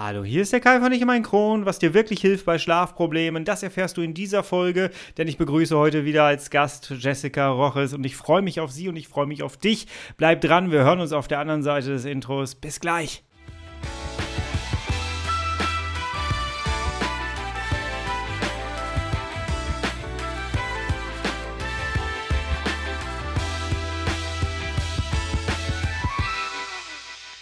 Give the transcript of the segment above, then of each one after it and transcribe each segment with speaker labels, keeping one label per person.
Speaker 1: Hallo, hier ist der Kai von Ich mein Kron. Was dir wirklich hilft bei Schlafproblemen, das erfährst du in dieser Folge, denn ich begrüße heute wieder als Gast Jessica Roches und ich freue mich auf sie und ich freue mich auf dich. Bleib dran, wir hören uns auf der anderen Seite des Intros. Bis gleich.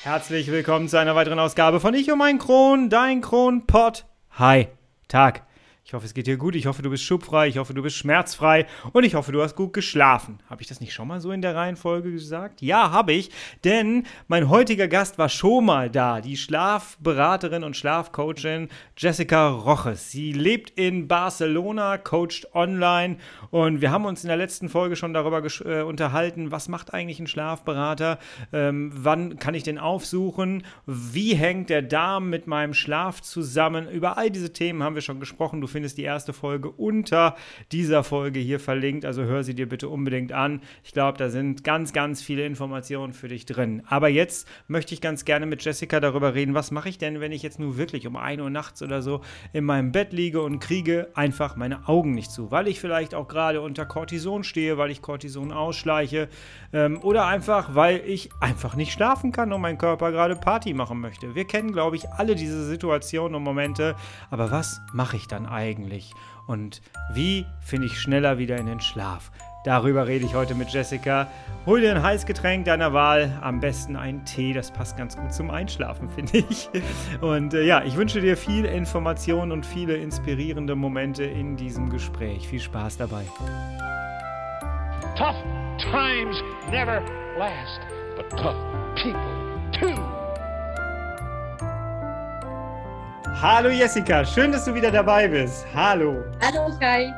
Speaker 1: Herzlich willkommen zu einer weiteren Ausgabe von Ich und mein Kron, dein Kronpott. Hi, Tag. Ich hoffe, es geht dir gut. Ich hoffe, du bist schubfrei. Ich hoffe, du bist schmerzfrei. Und ich hoffe, du hast gut geschlafen. Habe ich das nicht schon mal so in der Reihenfolge gesagt? Ja, habe ich. Denn mein heutiger Gast war schon mal da. Die Schlafberaterin und Schlafcoachin Jessica Roches. Sie lebt in Barcelona, coacht online. Und wir haben uns in der letzten Folge schon darüber äh, unterhalten, was macht eigentlich ein Schlafberater? Ähm, wann kann ich den aufsuchen? Wie hängt der Darm mit meinem Schlaf zusammen? Über all diese Themen haben wir schon gesprochen. Du findest die erste Folge unter dieser Folge hier verlinkt. Also hör sie dir bitte unbedingt an. Ich glaube, da sind ganz, ganz viele Informationen für dich drin. Aber jetzt möchte ich ganz gerne mit Jessica darüber reden, was mache ich denn, wenn ich jetzt nur wirklich um 1 Uhr nachts oder so in meinem Bett liege und kriege einfach meine Augen nicht zu, weil ich vielleicht auch gerade unter Cortison stehe, weil ich Cortison ausschleiche ähm, oder einfach, weil ich einfach nicht schlafen kann und mein Körper gerade Party machen möchte. Wir kennen, glaube ich, alle diese Situationen und Momente. Aber was mache ich dann eigentlich? Eigentlich? Und wie finde ich schneller wieder in den Schlaf? Darüber rede ich heute mit Jessica. Hol dir ein Heißgetränk deiner Wahl, am besten einen Tee, das passt ganz gut zum Einschlafen, finde ich. Und äh, ja, ich wünsche dir viel Information und viele inspirierende Momente in diesem Gespräch. Viel Spaß dabei. Tough times never last, but tough people too. Hallo Jessica, schön, dass du wieder dabei bist. Hallo.
Speaker 2: Hallo Kai.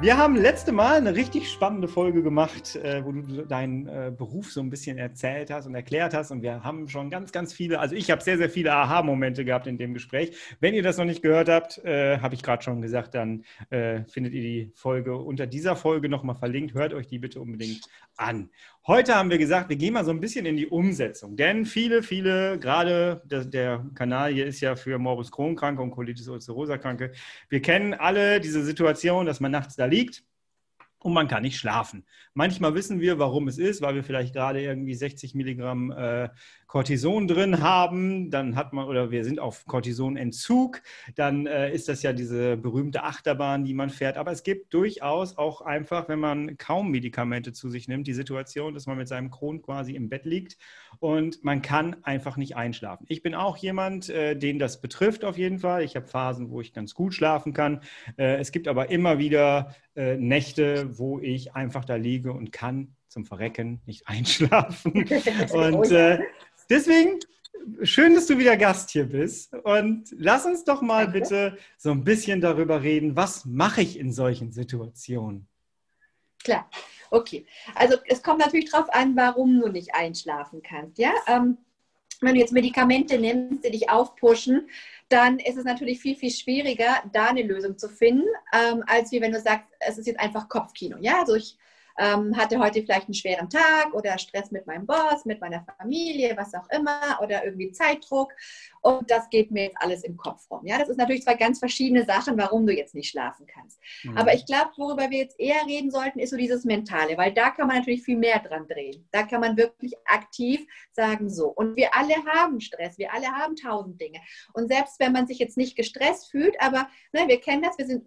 Speaker 1: Wir haben letzte Mal eine richtig spannende Folge gemacht, äh, wo du deinen äh, Beruf so ein bisschen erzählt hast und erklärt hast. Und wir haben schon ganz, ganz viele, also ich habe sehr, sehr viele Aha-Momente gehabt in dem Gespräch. Wenn ihr das noch nicht gehört habt, äh, habe ich gerade schon gesagt, dann äh, findet ihr die Folge unter dieser Folge nochmal verlinkt. Hört euch die bitte unbedingt an. Heute haben wir gesagt, wir gehen mal so ein bisschen in die Umsetzung, denn viele, viele, gerade der, der Kanal hier ist ja für Morbus Crohn-Kranke und Colitis ulcerosa-Kranke. Wir kennen alle diese Situation, dass man nachts da liegt und man kann nicht schlafen. Manchmal wissen wir, warum es ist, weil wir vielleicht gerade irgendwie 60 Milligramm äh, Cortison drin haben, dann hat man, oder wir sind auf Cortisonentzug, dann äh, ist das ja diese berühmte Achterbahn, die man fährt. Aber es gibt durchaus auch einfach, wenn man kaum Medikamente zu sich nimmt, die Situation, dass man mit seinem Kron quasi im Bett liegt und man kann einfach nicht einschlafen. Ich bin auch jemand, äh, den das betrifft auf jeden Fall. Ich habe Phasen, wo ich ganz gut schlafen kann. Äh, es gibt aber immer wieder äh, Nächte, wo ich einfach da liege und kann zum Verrecken nicht einschlafen. Und äh, deswegen schön, dass du wieder Gast hier bist. Und lass uns doch mal bitte so ein bisschen darüber reden, was mache ich in solchen Situationen?
Speaker 2: Klar, okay. Also es kommt natürlich darauf an, warum du nicht einschlafen kannst. Ja, ähm, wenn du jetzt Medikamente nimmst, die dich aufpushen, dann ist es natürlich viel, viel schwieriger, da eine Lösung zu finden, ähm, als wie wenn du sagst, es ist jetzt einfach Kopfkino. Ja, also ich ähm, hatte heute vielleicht einen schweren Tag oder Stress mit meinem Boss, mit meiner Familie, was auch immer, oder irgendwie Zeitdruck. Und das geht mir jetzt alles im Kopf rum. Ja, das ist natürlich zwei ganz verschiedene Sachen, warum du jetzt nicht schlafen kannst. Mhm. Aber ich glaube, worüber wir jetzt eher reden sollten, ist so dieses Mentale, weil da kann man natürlich viel mehr dran drehen. Da kann man wirklich aktiv sagen, so. Und wir alle haben Stress, wir alle haben tausend Dinge. Und selbst wenn man sich jetzt nicht gestresst fühlt, aber ne, wir kennen das, wir sind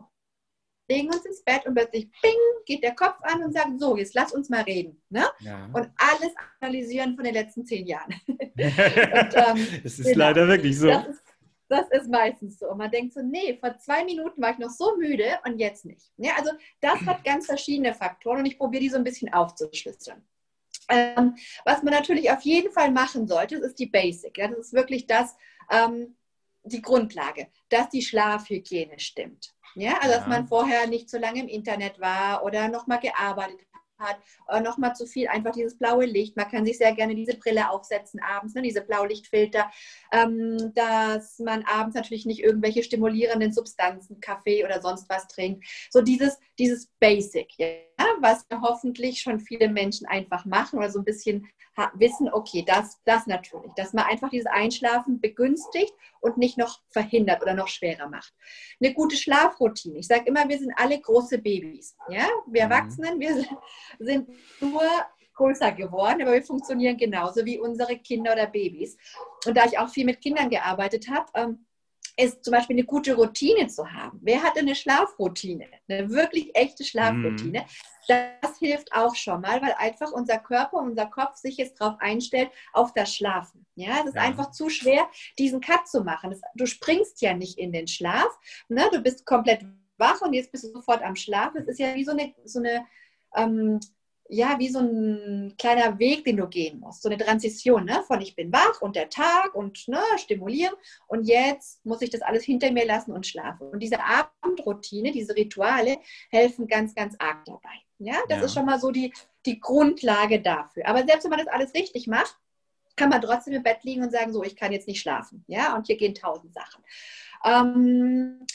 Speaker 2: legen uns ins Bett und plötzlich bing, geht der Kopf an und sagt, so, jetzt lass uns mal reden. Ne? Ja. Und alles analysieren von den letzten zehn Jahren. und,
Speaker 1: ähm, das ist genau, leider wirklich so.
Speaker 2: Das ist, das ist meistens so. Und man denkt so, nee, vor zwei Minuten war ich noch so müde und jetzt nicht. Ja, also das hat ganz verschiedene Faktoren und ich probiere die so ein bisschen aufzuschlüsseln. Ähm, was man natürlich auf jeden Fall machen sollte, ist die Basic. Ja? Das ist wirklich das, ähm, die Grundlage, dass die Schlafhygiene stimmt. Ja, also dass man vorher nicht so lange im Internet war oder nochmal gearbeitet hat, oder nochmal zu viel einfach dieses blaue Licht. Man kann sich sehr gerne diese Brille aufsetzen abends, ne, diese Blaulichtfilter, ähm, dass man abends natürlich nicht irgendwelche stimulierenden Substanzen, Kaffee oder sonst was trinkt. So dieses, dieses Basic. Ja. Was hoffentlich schon viele Menschen einfach machen oder so ein bisschen wissen, okay, das, das natürlich, dass man einfach dieses Einschlafen begünstigt und nicht noch verhindert oder noch schwerer macht. Eine gute Schlafroutine. Ich sage immer, wir sind alle große Babys. Ja? Wir mhm. Erwachsenen, wir sind nur größer geworden, aber wir funktionieren genauso wie unsere Kinder oder Babys. Und da ich auch viel mit Kindern gearbeitet habe, ähm, ist zum Beispiel eine gute Routine zu haben. Wer hat eine Schlafroutine? Eine wirklich echte Schlafroutine. Mm. Das hilft auch schon mal, weil einfach unser Körper, unser Kopf sich jetzt darauf einstellt, auf das Schlafen. Ja, es ist ja. einfach zu schwer, diesen Cut zu machen. Das, du springst ja nicht in den Schlaf. Ne? Du bist komplett wach und jetzt bist du sofort am Schlaf. Es ist ja wie so eine, so eine ähm, ja, wie so ein kleiner Weg, den du gehen musst. So eine Transition ne? von ich bin wach und der Tag und ne, stimulieren und jetzt muss ich das alles hinter mir lassen und schlafen. Und diese Abendroutine, diese Rituale helfen ganz, ganz arg dabei. Ja, das ja. ist schon mal so die, die Grundlage dafür. Aber selbst wenn man das alles richtig macht, kann man trotzdem im Bett liegen und sagen, so, ich kann jetzt nicht schlafen. Ja, und hier gehen tausend Sachen. Ähm,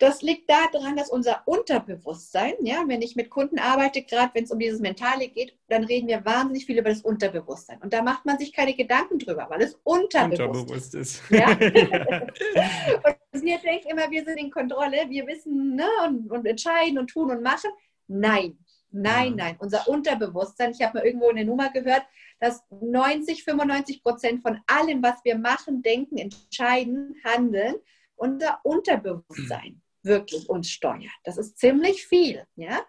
Speaker 2: das liegt daran, dass unser Unterbewusstsein, ja, wenn ich mit Kunden arbeite, gerade wenn es um dieses Mentale geht, dann reden wir wahnsinnig viel über das Unterbewusstsein. Und da macht man sich keine Gedanken drüber, weil es unterbewusst, unterbewusst ist. Ja? und wir denken immer, wir sind in Kontrolle, wir wissen ne, und, und entscheiden und tun und machen. Nein, nein, nein. Unser Unterbewusstsein, ich habe mal irgendwo eine Nummer gehört, dass 90, 95 Prozent von allem, was wir machen, denken, entscheiden, handeln, unser Unterbewusstsein wirklich uns steuert. Das ist ziemlich viel. Ja?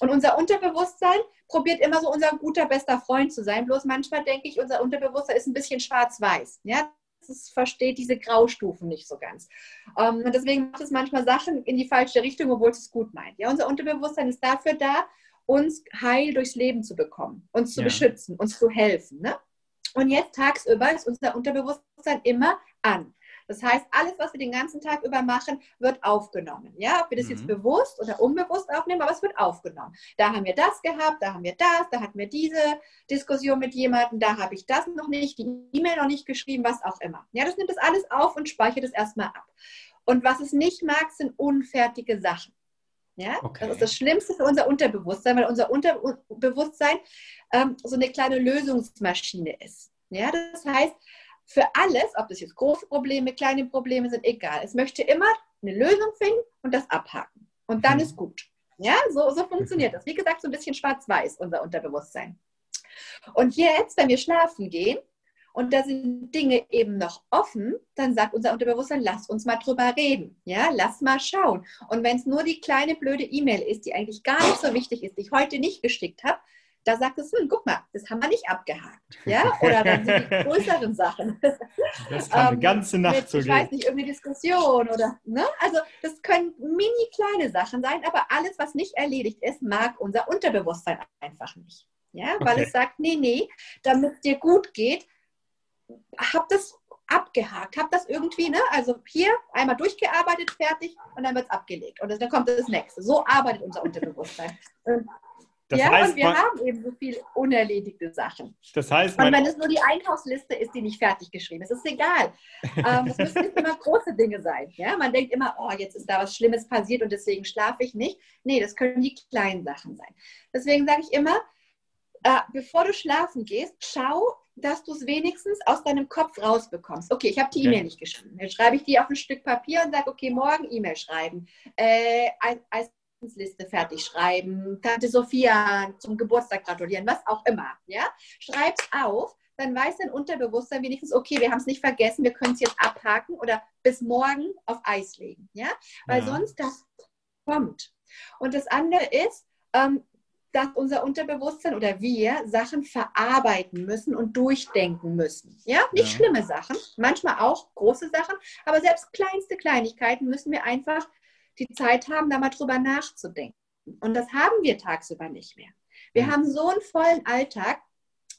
Speaker 2: Und unser Unterbewusstsein probiert immer so unser guter, bester Freund zu sein. Bloß manchmal denke ich, unser Unterbewusstsein ist ein bisschen schwarz-weiß. Ja? Es versteht diese Graustufen nicht so ganz. Ähm, und deswegen macht es manchmal Sachen in die falsche Richtung, obwohl es es gut meint. Ja? Unser Unterbewusstsein ist dafür da, uns heil durchs Leben zu bekommen, uns zu ja. beschützen, uns zu helfen. Ne? Und jetzt tagsüber ist unser Unterbewusstsein immer an. Das heißt, alles, was wir den ganzen Tag über machen, wird aufgenommen. Ja, ob wir das mhm. jetzt bewusst oder unbewusst aufnehmen, aber es wird aufgenommen. Da haben wir das gehabt, da haben wir das, da hatten wir diese Diskussion mit jemandem, da habe ich das noch nicht, die E-Mail noch nicht geschrieben, was auch immer. Ja, das nimmt das alles auf und speichert es erstmal ab. Und was es nicht mag, sind unfertige Sachen. Ja, okay. das ist das Schlimmste für unser Unterbewusstsein, weil unser Unterbewusstsein ähm, so eine kleine Lösungsmaschine ist. Ja, das heißt, für alles, ob das jetzt große Probleme, kleine Probleme sind, egal. Es möchte immer eine Lösung finden und das abhaken. Und dann mhm. ist gut. Ja, so, so funktioniert das. Wie gesagt, so ein bisschen schwarz-weiß, unser Unterbewusstsein. Und jetzt, wenn wir schlafen gehen und da sind Dinge eben noch offen, dann sagt unser Unterbewusstsein, lass uns mal drüber reden. Ja, lass mal schauen. Und wenn es nur die kleine blöde E-Mail ist, die eigentlich gar nicht so wichtig ist, die ich heute nicht geschickt habe, da sagt es, hm, guck mal, das haben wir nicht abgehakt. Ja? Oder dann sind die größeren Sachen.
Speaker 1: Das kann eine ähm, ganze Nacht mit,
Speaker 2: so Ich weiß nicht, irgendeine Diskussion oder, ne? Also das können mini kleine Sachen sein, aber alles, was nicht erledigt ist, mag unser Unterbewusstsein einfach nicht. Ja, weil okay. es sagt, nee, nee, damit es dir gut geht, hab das abgehakt, hab das irgendwie, ne? Also hier einmal durchgearbeitet, fertig und dann wird es abgelegt. Und dann kommt das nächste. So arbeitet unser Unterbewusstsein. Das ja, heißt, und wir man, haben eben so viele unerledigte Sachen.
Speaker 1: Das heißt,
Speaker 2: und wenn es nur die Einkaufsliste ist, die nicht fertig geschrieben ist, ist es egal. ähm, es müssen nicht immer große Dinge sein. Ja? Man denkt immer, oh, jetzt ist da was Schlimmes passiert und deswegen schlafe ich nicht. Nee, das können die kleinen Sachen sein. Deswegen sage ich immer, äh, bevor du schlafen gehst, schau, dass du es wenigstens aus deinem Kopf rausbekommst. Okay, ich habe die E-Mail ja. nicht geschrieben. Dann schreibe ich die auf ein Stück Papier und sage, okay, morgen E-Mail schreiben. Äh, als Liste fertig schreiben, Tante Sophia zum Geburtstag gratulieren, was auch immer. Ja? Schreib's auf, dann weiß dein Unterbewusstsein wenigstens, okay, wir haben es nicht vergessen, wir können es jetzt abhaken oder bis morgen auf Eis legen. Ja? Weil ja. sonst das kommt. Und das andere ist, ähm, dass unser Unterbewusstsein oder wir Sachen verarbeiten müssen und durchdenken müssen. Ja, nicht ja. schlimme Sachen, manchmal auch große Sachen, aber selbst kleinste Kleinigkeiten müssen wir einfach die Zeit haben, da mal drüber nachzudenken. Und das haben wir tagsüber nicht mehr. Wir mhm. haben so einen vollen Alltag,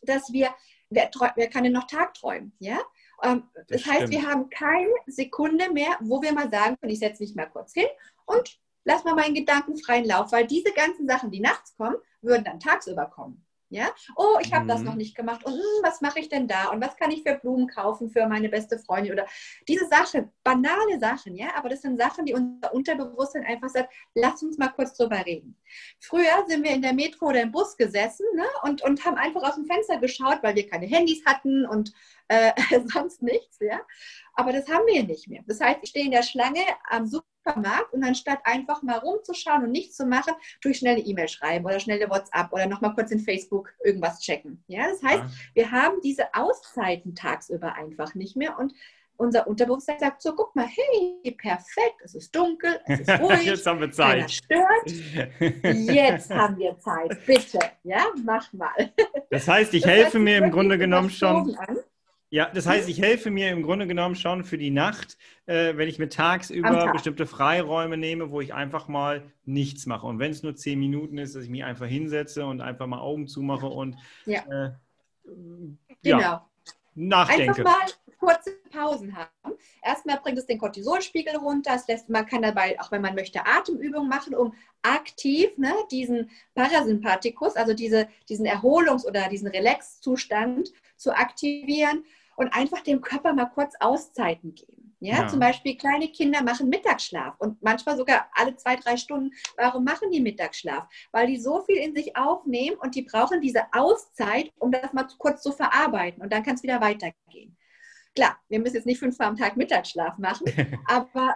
Speaker 2: dass wir, wer, wer kann denn noch tagträumen? Ja? Ähm, das, das heißt, wir haben keine Sekunde mehr, wo wir mal sagen können, ich setze mich mal kurz hin und lass mal meinen Gedanken freien Lauf, weil diese ganzen Sachen, die nachts kommen, würden dann tagsüber kommen. Ja, oh, ich habe mhm. das noch nicht gemacht. Und hm, was mache ich denn da? Und was kann ich für Blumen kaufen für meine beste Freundin? Oder diese Sachen, banale Sachen, ja, aber das sind Sachen, die unser Unterbewusstsein einfach sagt, lass uns mal kurz drüber reden. Früher sind wir in der Metro oder im Bus gesessen ne, und, und haben einfach aus dem Fenster geschaut, weil wir keine Handys hatten und äh, sonst nichts, ja. Aber das haben wir nicht mehr. Das heißt, ich stehe in der Schlange am Super Supermarkt und anstatt einfach mal rumzuschauen und nichts zu machen, durch schnelle E-Mail schreiben oder schnelle WhatsApp oder nochmal kurz in Facebook irgendwas checken. Ja, das heißt, ja. wir haben diese Auszeiten tagsüber einfach nicht mehr und unser Unterbewusstsein sagt so, guck mal, hey, perfekt, es ist dunkel, es ist ruhig.
Speaker 1: Jetzt haben wir Zeit.
Speaker 2: Stört. Jetzt haben wir Zeit, bitte, ja, mach mal.
Speaker 1: Das heißt, ich das helfe heißt, mir im Grunde genommen schon. An. Ja, das heißt, ich helfe mir im Grunde genommen schon für die Nacht, äh, wenn ich mir tagsüber Tag. bestimmte Freiräume nehme, wo ich einfach mal nichts mache. Und wenn es nur zehn Minuten ist, dass ich mich einfach hinsetze und einfach mal Augen zumache und
Speaker 2: ja, äh, ja genau. nachdenke. Einfach mal kurze Pausen haben. Erstmal bringt es den Cortisolspiegel runter. Das lässt, man kann dabei, auch wenn man möchte, Atemübungen machen, um aktiv ne, diesen Parasympathikus, also diese, diesen Erholungs- oder diesen Relax-Zustand zu aktivieren und einfach dem Körper mal kurz Auszeiten geben. Ja? ja? zum Beispiel kleine Kinder machen Mittagsschlaf und manchmal sogar alle zwei, drei Stunden. Warum machen die Mittagsschlaf? Weil die so viel in sich aufnehmen und die brauchen diese Auszeit, um das mal kurz zu verarbeiten und dann kann es wieder weitergehen. Klar, wir müssen jetzt nicht fünfmal am Tag Mittagsschlaf machen, aber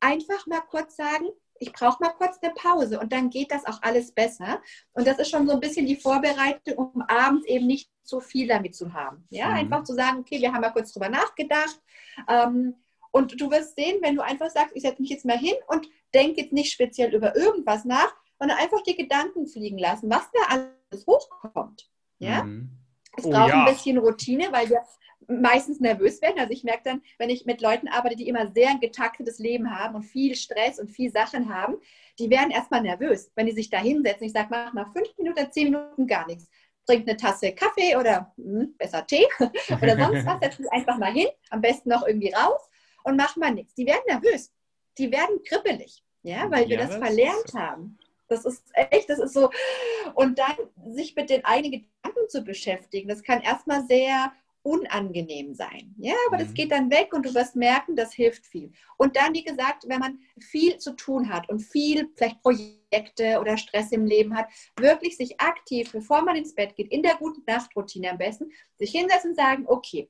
Speaker 2: einfach mal kurz sagen, ich brauche mal kurz eine Pause und dann geht das auch alles besser. Und das ist schon so ein bisschen die Vorbereitung, um abends eben nicht so viel damit zu haben. Ja, mhm. einfach zu sagen, okay, wir haben mal kurz drüber nachgedacht. Ähm, und du wirst sehen, wenn du einfach sagst, ich setze mich jetzt mal hin und denke jetzt nicht speziell über irgendwas nach, sondern einfach die Gedanken fliegen lassen, was da alles hochkommt. Ja? Mhm. Es braucht ja. ein bisschen Routine, weil wir meistens nervös werden. Also ich merke dann, wenn ich mit Leuten arbeite, die immer sehr ein getaktetes Leben haben und viel Stress und viel Sachen haben, die werden erstmal nervös, wenn die sich da hinsetzen. Ich sage, mach mal fünf Minuten, zehn Minuten gar nichts. Trink eine Tasse Kaffee oder mh, hm, besser Tee oder sonst was, setz dich einfach mal hin, am besten noch irgendwie raus und mach mal nichts. Die werden nervös, die werden kribbelig, ja, weil ja, wir das, das verlernt haben. Das ist echt, das ist so. Und dann sich mit den eigenen Gedanken zu beschäftigen, das kann erstmal sehr unangenehm sein. Ja, aber mhm. das geht dann weg und du wirst merken, das hilft viel. Und dann, wie gesagt, wenn man viel zu tun hat und viel vielleicht Projekte oder Stress im Leben hat, wirklich sich aktiv, bevor man ins Bett geht, in der guten Nachtroutine am besten, sich hinsetzen und sagen, okay,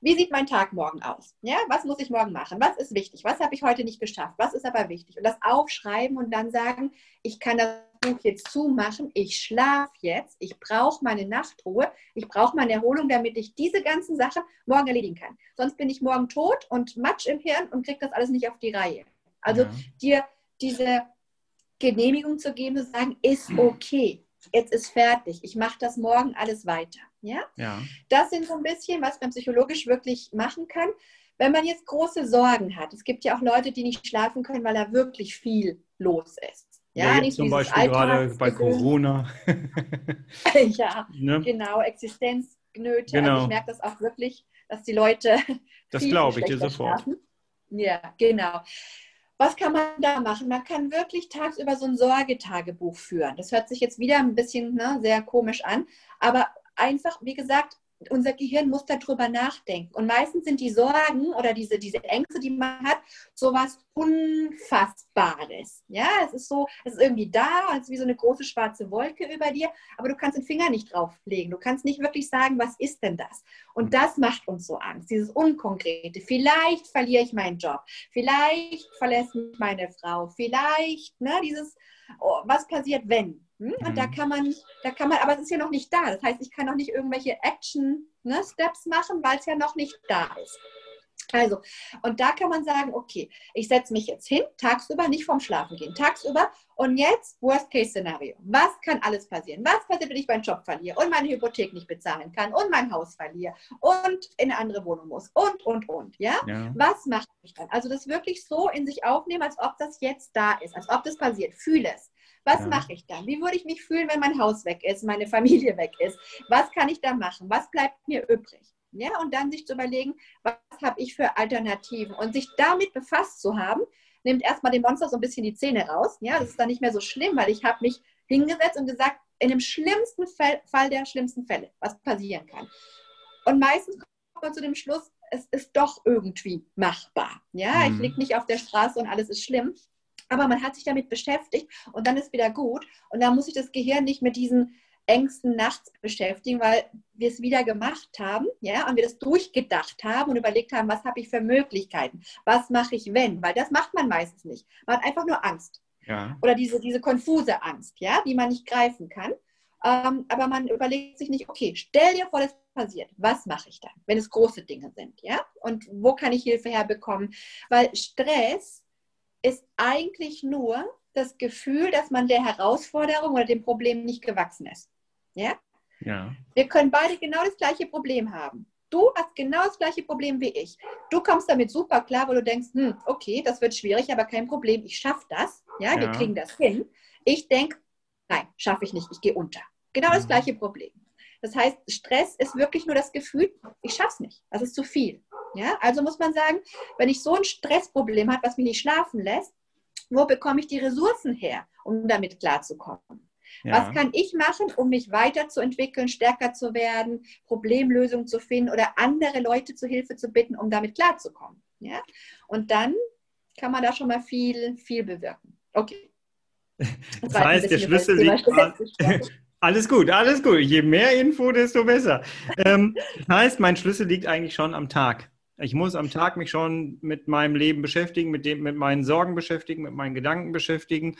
Speaker 2: wie sieht mein Tag morgen aus? Ja, was muss ich morgen machen? Was ist wichtig? Was habe ich heute nicht geschafft? Was ist aber wichtig? Und das aufschreiben und dann sagen, ich kann das Buch jetzt zumachen, ich schlafe jetzt, ich brauche meine Nachtruhe, ich brauche meine Erholung, damit ich diese ganzen Sachen morgen erledigen kann. Sonst bin ich morgen tot und Matsch im Hirn und kriege das alles nicht auf die Reihe. Also ja. dir diese Genehmigung zu geben, zu sagen, ist okay, jetzt ist fertig, ich mache das morgen alles weiter. Ja? ja? Das sind so ein bisschen, was man psychologisch wirklich machen kann. Wenn man jetzt große Sorgen hat, es gibt ja auch Leute, die nicht schlafen können, weil da wirklich viel los ist.
Speaker 1: Ja, ja nicht zum Beispiel gerade bei Corona.
Speaker 2: ja, ne? genau, Existenznöte. Genau. Also ich merke das auch wirklich, dass die Leute.
Speaker 1: Das glaube ich dir sofort. Schlafen.
Speaker 2: Ja, genau. Was kann man da machen? Man kann wirklich tagsüber so ein Sorgetagebuch führen. Das hört sich jetzt wieder ein bisschen ne, sehr komisch an, aber einfach, wie gesagt, unser Gehirn muss darüber nachdenken. Und meistens sind die Sorgen oder diese, diese Ängste, die man hat, sowas Unfassbares. Ja, es ist so, es ist irgendwie da, es ist wie so eine große schwarze Wolke über dir, aber du kannst den Finger nicht drauflegen. Du kannst nicht wirklich sagen, was ist denn das? Und mhm. das macht uns so Angst, dieses Unkonkrete. Vielleicht verliere ich meinen Job, vielleicht verlässt mich meine Frau, vielleicht, ne, dieses, oh, was passiert, wenn? Hm? Und mhm. da kann man, da kann man, aber es ist ja noch nicht da. Das heißt, ich kann noch nicht irgendwelche Action-Steps ne, machen, weil es ja noch nicht da ist. Also, und da kann man sagen, okay, ich setze mich jetzt hin, tagsüber, nicht vorm Schlafen gehen, tagsüber und jetzt Worst-Case-Szenario. Was kann alles passieren? Was passiert, wenn ich meinen Job verliere und meine Hypothek nicht bezahlen kann und mein Haus verliere und in eine andere Wohnung muss und, und, und, ja? ja. Was mache ich dann? Also das wirklich so in sich aufnehmen, als ob das jetzt da ist, als ob das passiert. Fühle es. Was ja. mache ich dann? Wie würde ich mich fühlen, wenn mein Haus weg ist, meine Familie weg ist? Was kann ich da machen? Was bleibt mir übrig? Ja, und dann sich zu überlegen, was habe ich für Alternativen? Und sich damit befasst zu haben, nimmt erstmal dem Monster so ein bisschen die Zähne raus. Ja, das ist dann nicht mehr so schlimm, weil ich habe mich hingesetzt und gesagt, in dem schlimmsten Fall, Fall der schlimmsten Fälle, was passieren kann. Und meistens kommt man zu dem Schluss, es ist doch irgendwie machbar. Ja, mhm. ich liege nicht auf der Straße und alles ist schlimm. Aber man hat sich damit beschäftigt und dann ist wieder gut. Und dann muss sich das Gehirn nicht mit diesen Ängsten nachts beschäftigen, weil wir es wieder gemacht haben, ja, und wir das durchgedacht haben und überlegt haben, was habe ich für Möglichkeiten? Was mache ich, wenn? Weil das macht man meistens nicht. Man hat einfach nur Angst. Ja. Oder diese, diese konfuse Angst, ja, die man nicht greifen kann. Ähm, aber man überlegt sich nicht, okay, stell dir vor, das passiert. Was mache ich dann, wenn es große Dinge sind, ja? Und wo kann ich Hilfe herbekommen? Weil Stress ist eigentlich nur das Gefühl, dass man der Herausforderung oder dem Problem nicht gewachsen ist. Ja? Ja. Wir können beide genau das gleiche Problem haben. Du hast genau das gleiche Problem wie ich. Du kommst damit super klar, weil du denkst, hm, okay, das wird schwierig, aber kein Problem, ich schaffe das. Ja, ja, wir kriegen das hin. Ich denke, nein, schaffe ich nicht, ich gehe unter. Genau das mhm. gleiche Problem. Das heißt, Stress ist wirklich nur das Gefühl, ich schaffe es nicht, das ist zu viel. Ja, also muss man sagen, wenn ich so ein Stressproblem habe, was mich nicht schlafen lässt, wo bekomme ich die Ressourcen her, um damit klarzukommen? Ja. Was kann ich machen, um mich weiterzuentwickeln, stärker zu werden, Problemlösungen zu finden oder andere Leute zu Hilfe zu bitten, um damit klarzukommen? Ja? Und dann kann man da schon mal viel, viel bewirken. Okay.
Speaker 1: Das, das heißt, der Schlüssel liegt. Alles gut, alles gut. Je mehr Info, desto besser. Ähm, das heißt, mein Schlüssel liegt eigentlich schon am Tag. Ich muss am Tag mich schon mit meinem Leben beschäftigen, mit, dem, mit meinen Sorgen beschäftigen, mit meinen Gedanken beschäftigen.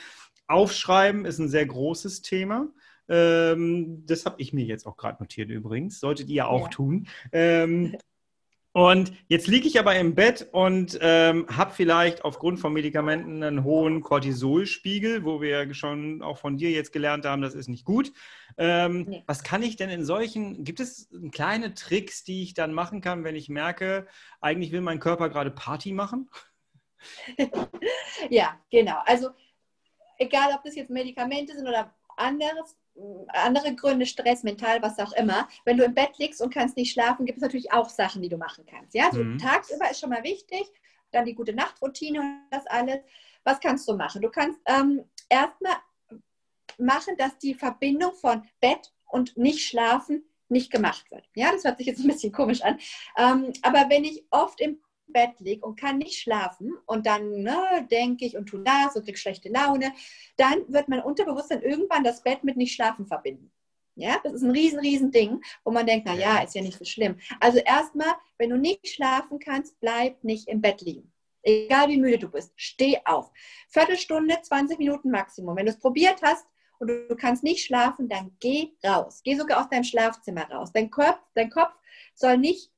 Speaker 1: Aufschreiben ist ein sehr großes Thema. Ähm, das habe ich mir jetzt auch gerade notiert übrigens. Solltet ihr auch ja. tun. Ähm, und jetzt liege ich aber im Bett und ähm, habe vielleicht aufgrund von Medikamenten einen hohen Cortisolspiegel, wo wir schon auch von dir jetzt gelernt haben, das ist nicht gut. Ähm, nee. Was kann ich denn in solchen, gibt es kleine Tricks, die ich dann machen kann, wenn ich merke, eigentlich will mein Körper gerade Party machen?
Speaker 2: ja, genau. Also egal, ob das jetzt Medikamente sind oder anderes, andere Gründe, Stress, mental, was auch immer. Wenn du im Bett liegst und kannst nicht schlafen, gibt es natürlich auch Sachen, die du machen kannst. Ja, so mhm. tagsüber ist schon mal wichtig, dann die gute Nachtroutine und das alles. Was kannst du machen? Du kannst ähm, erstmal machen, dass die Verbindung von Bett und nicht schlafen nicht gemacht wird. Ja, das hört sich jetzt ein bisschen komisch an. Ähm, aber wenn ich oft im Bett liege und kann nicht schlafen und dann ne, denke ich und tue das und kriege schlechte Laune, dann wird mein Unterbewusstsein irgendwann das Bett mit nicht schlafen verbinden. Ja, das ist ein riesen, riesen Ding, wo man denkt, na ja, ist ja nicht so schlimm. Also erstmal, wenn du nicht schlafen kannst, bleib nicht im Bett liegen. Egal wie müde du bist, steh auf. Viertelstunde, 20 Minuten Maximum. Wenn du es probiert hast und du kannst nicht schlafen, dann geh raus. Geh sogar aus deinem Schlafzimmer raus. Dein Kopf, dein Kopf soll nicht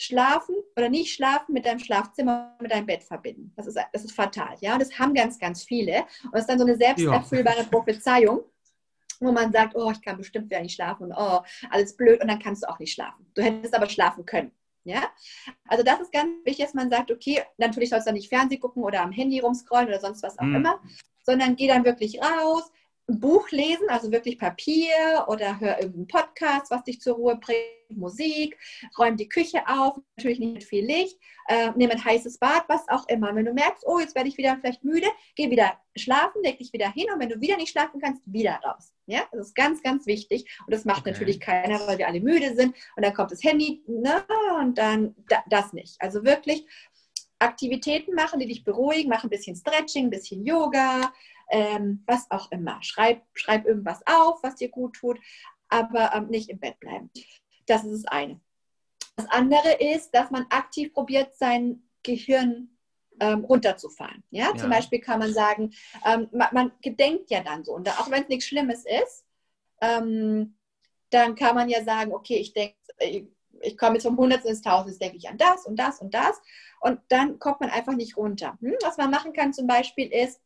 Speaker 2: Schlafen oder nicht schlafen mit deinem Schlafzimmer, mit deinem Bett verbinden. Das ist, das ist fatal. Ja? Und das haben ganz, ganz viele. Und das ist dann so eine selbsterfüllbare ja. Prophezeiung, wo man sagt, oh, ich kann bestimmt wieder nicht schlafen und oh, alles blöd und dann kannst du auch nicht schlafen. Du hättest aber schlafen können. Ja? Also das ist ganz wichtig, dass man sagt, okay, natürlich sollst du dann nicht Fernsehen gucken oder am Handy rumscrollen oder sonst was auch mhm. immer, sondern geh dann wirklich raus, ein Buch lesen, also wirklich Papier oder hör irgendeinen Podcast, was dich zur Ruhe bringt, Musik, räum die Küche auf, natürlich nicht mit viel Licht, äh, nimm ein heißes Bad, was auch immer. Wenn du merkst, oh, jetzt werde ich wieder vielleicht müde, geh wieder schlafen, leg dich wieder hin und wenn du wieder nicht schlafen kannst, wieder raus. Ja, das ist ganz, ganz wichtig und das macht okay. natürlich keiner, weil wir alle müde sind und dann kommt das Handy ne, und dann da, das nicht. Also wirklich Aktivitäten machen, die dich beruhigen, mach ein bisschen Stretching, ein bisschen Yoga, ähm, was auch immer. Schreib, schreib irgendwas auf, was dir gut tut, aber ähm, nicht im Bett bleiben. Das ist das eine. Das andere ist, dass man aktiv probiert, sein Gehirn ähm, runterzufahren. Ja? ja? Zum Beispiel kann man sagen, ähm, man, man, gedenkt ja dann so. Und auch wenn es nichts Schlimmes ist, ähm, dann kann man ja sagen, okay, ich denke, ich, komme jetzt vom Hundertsten ins Tausendste, denke ich an das und das und das. Und dann kommt man einfach nicht runter. Hm? Was man machen kann zum Beispiel ist,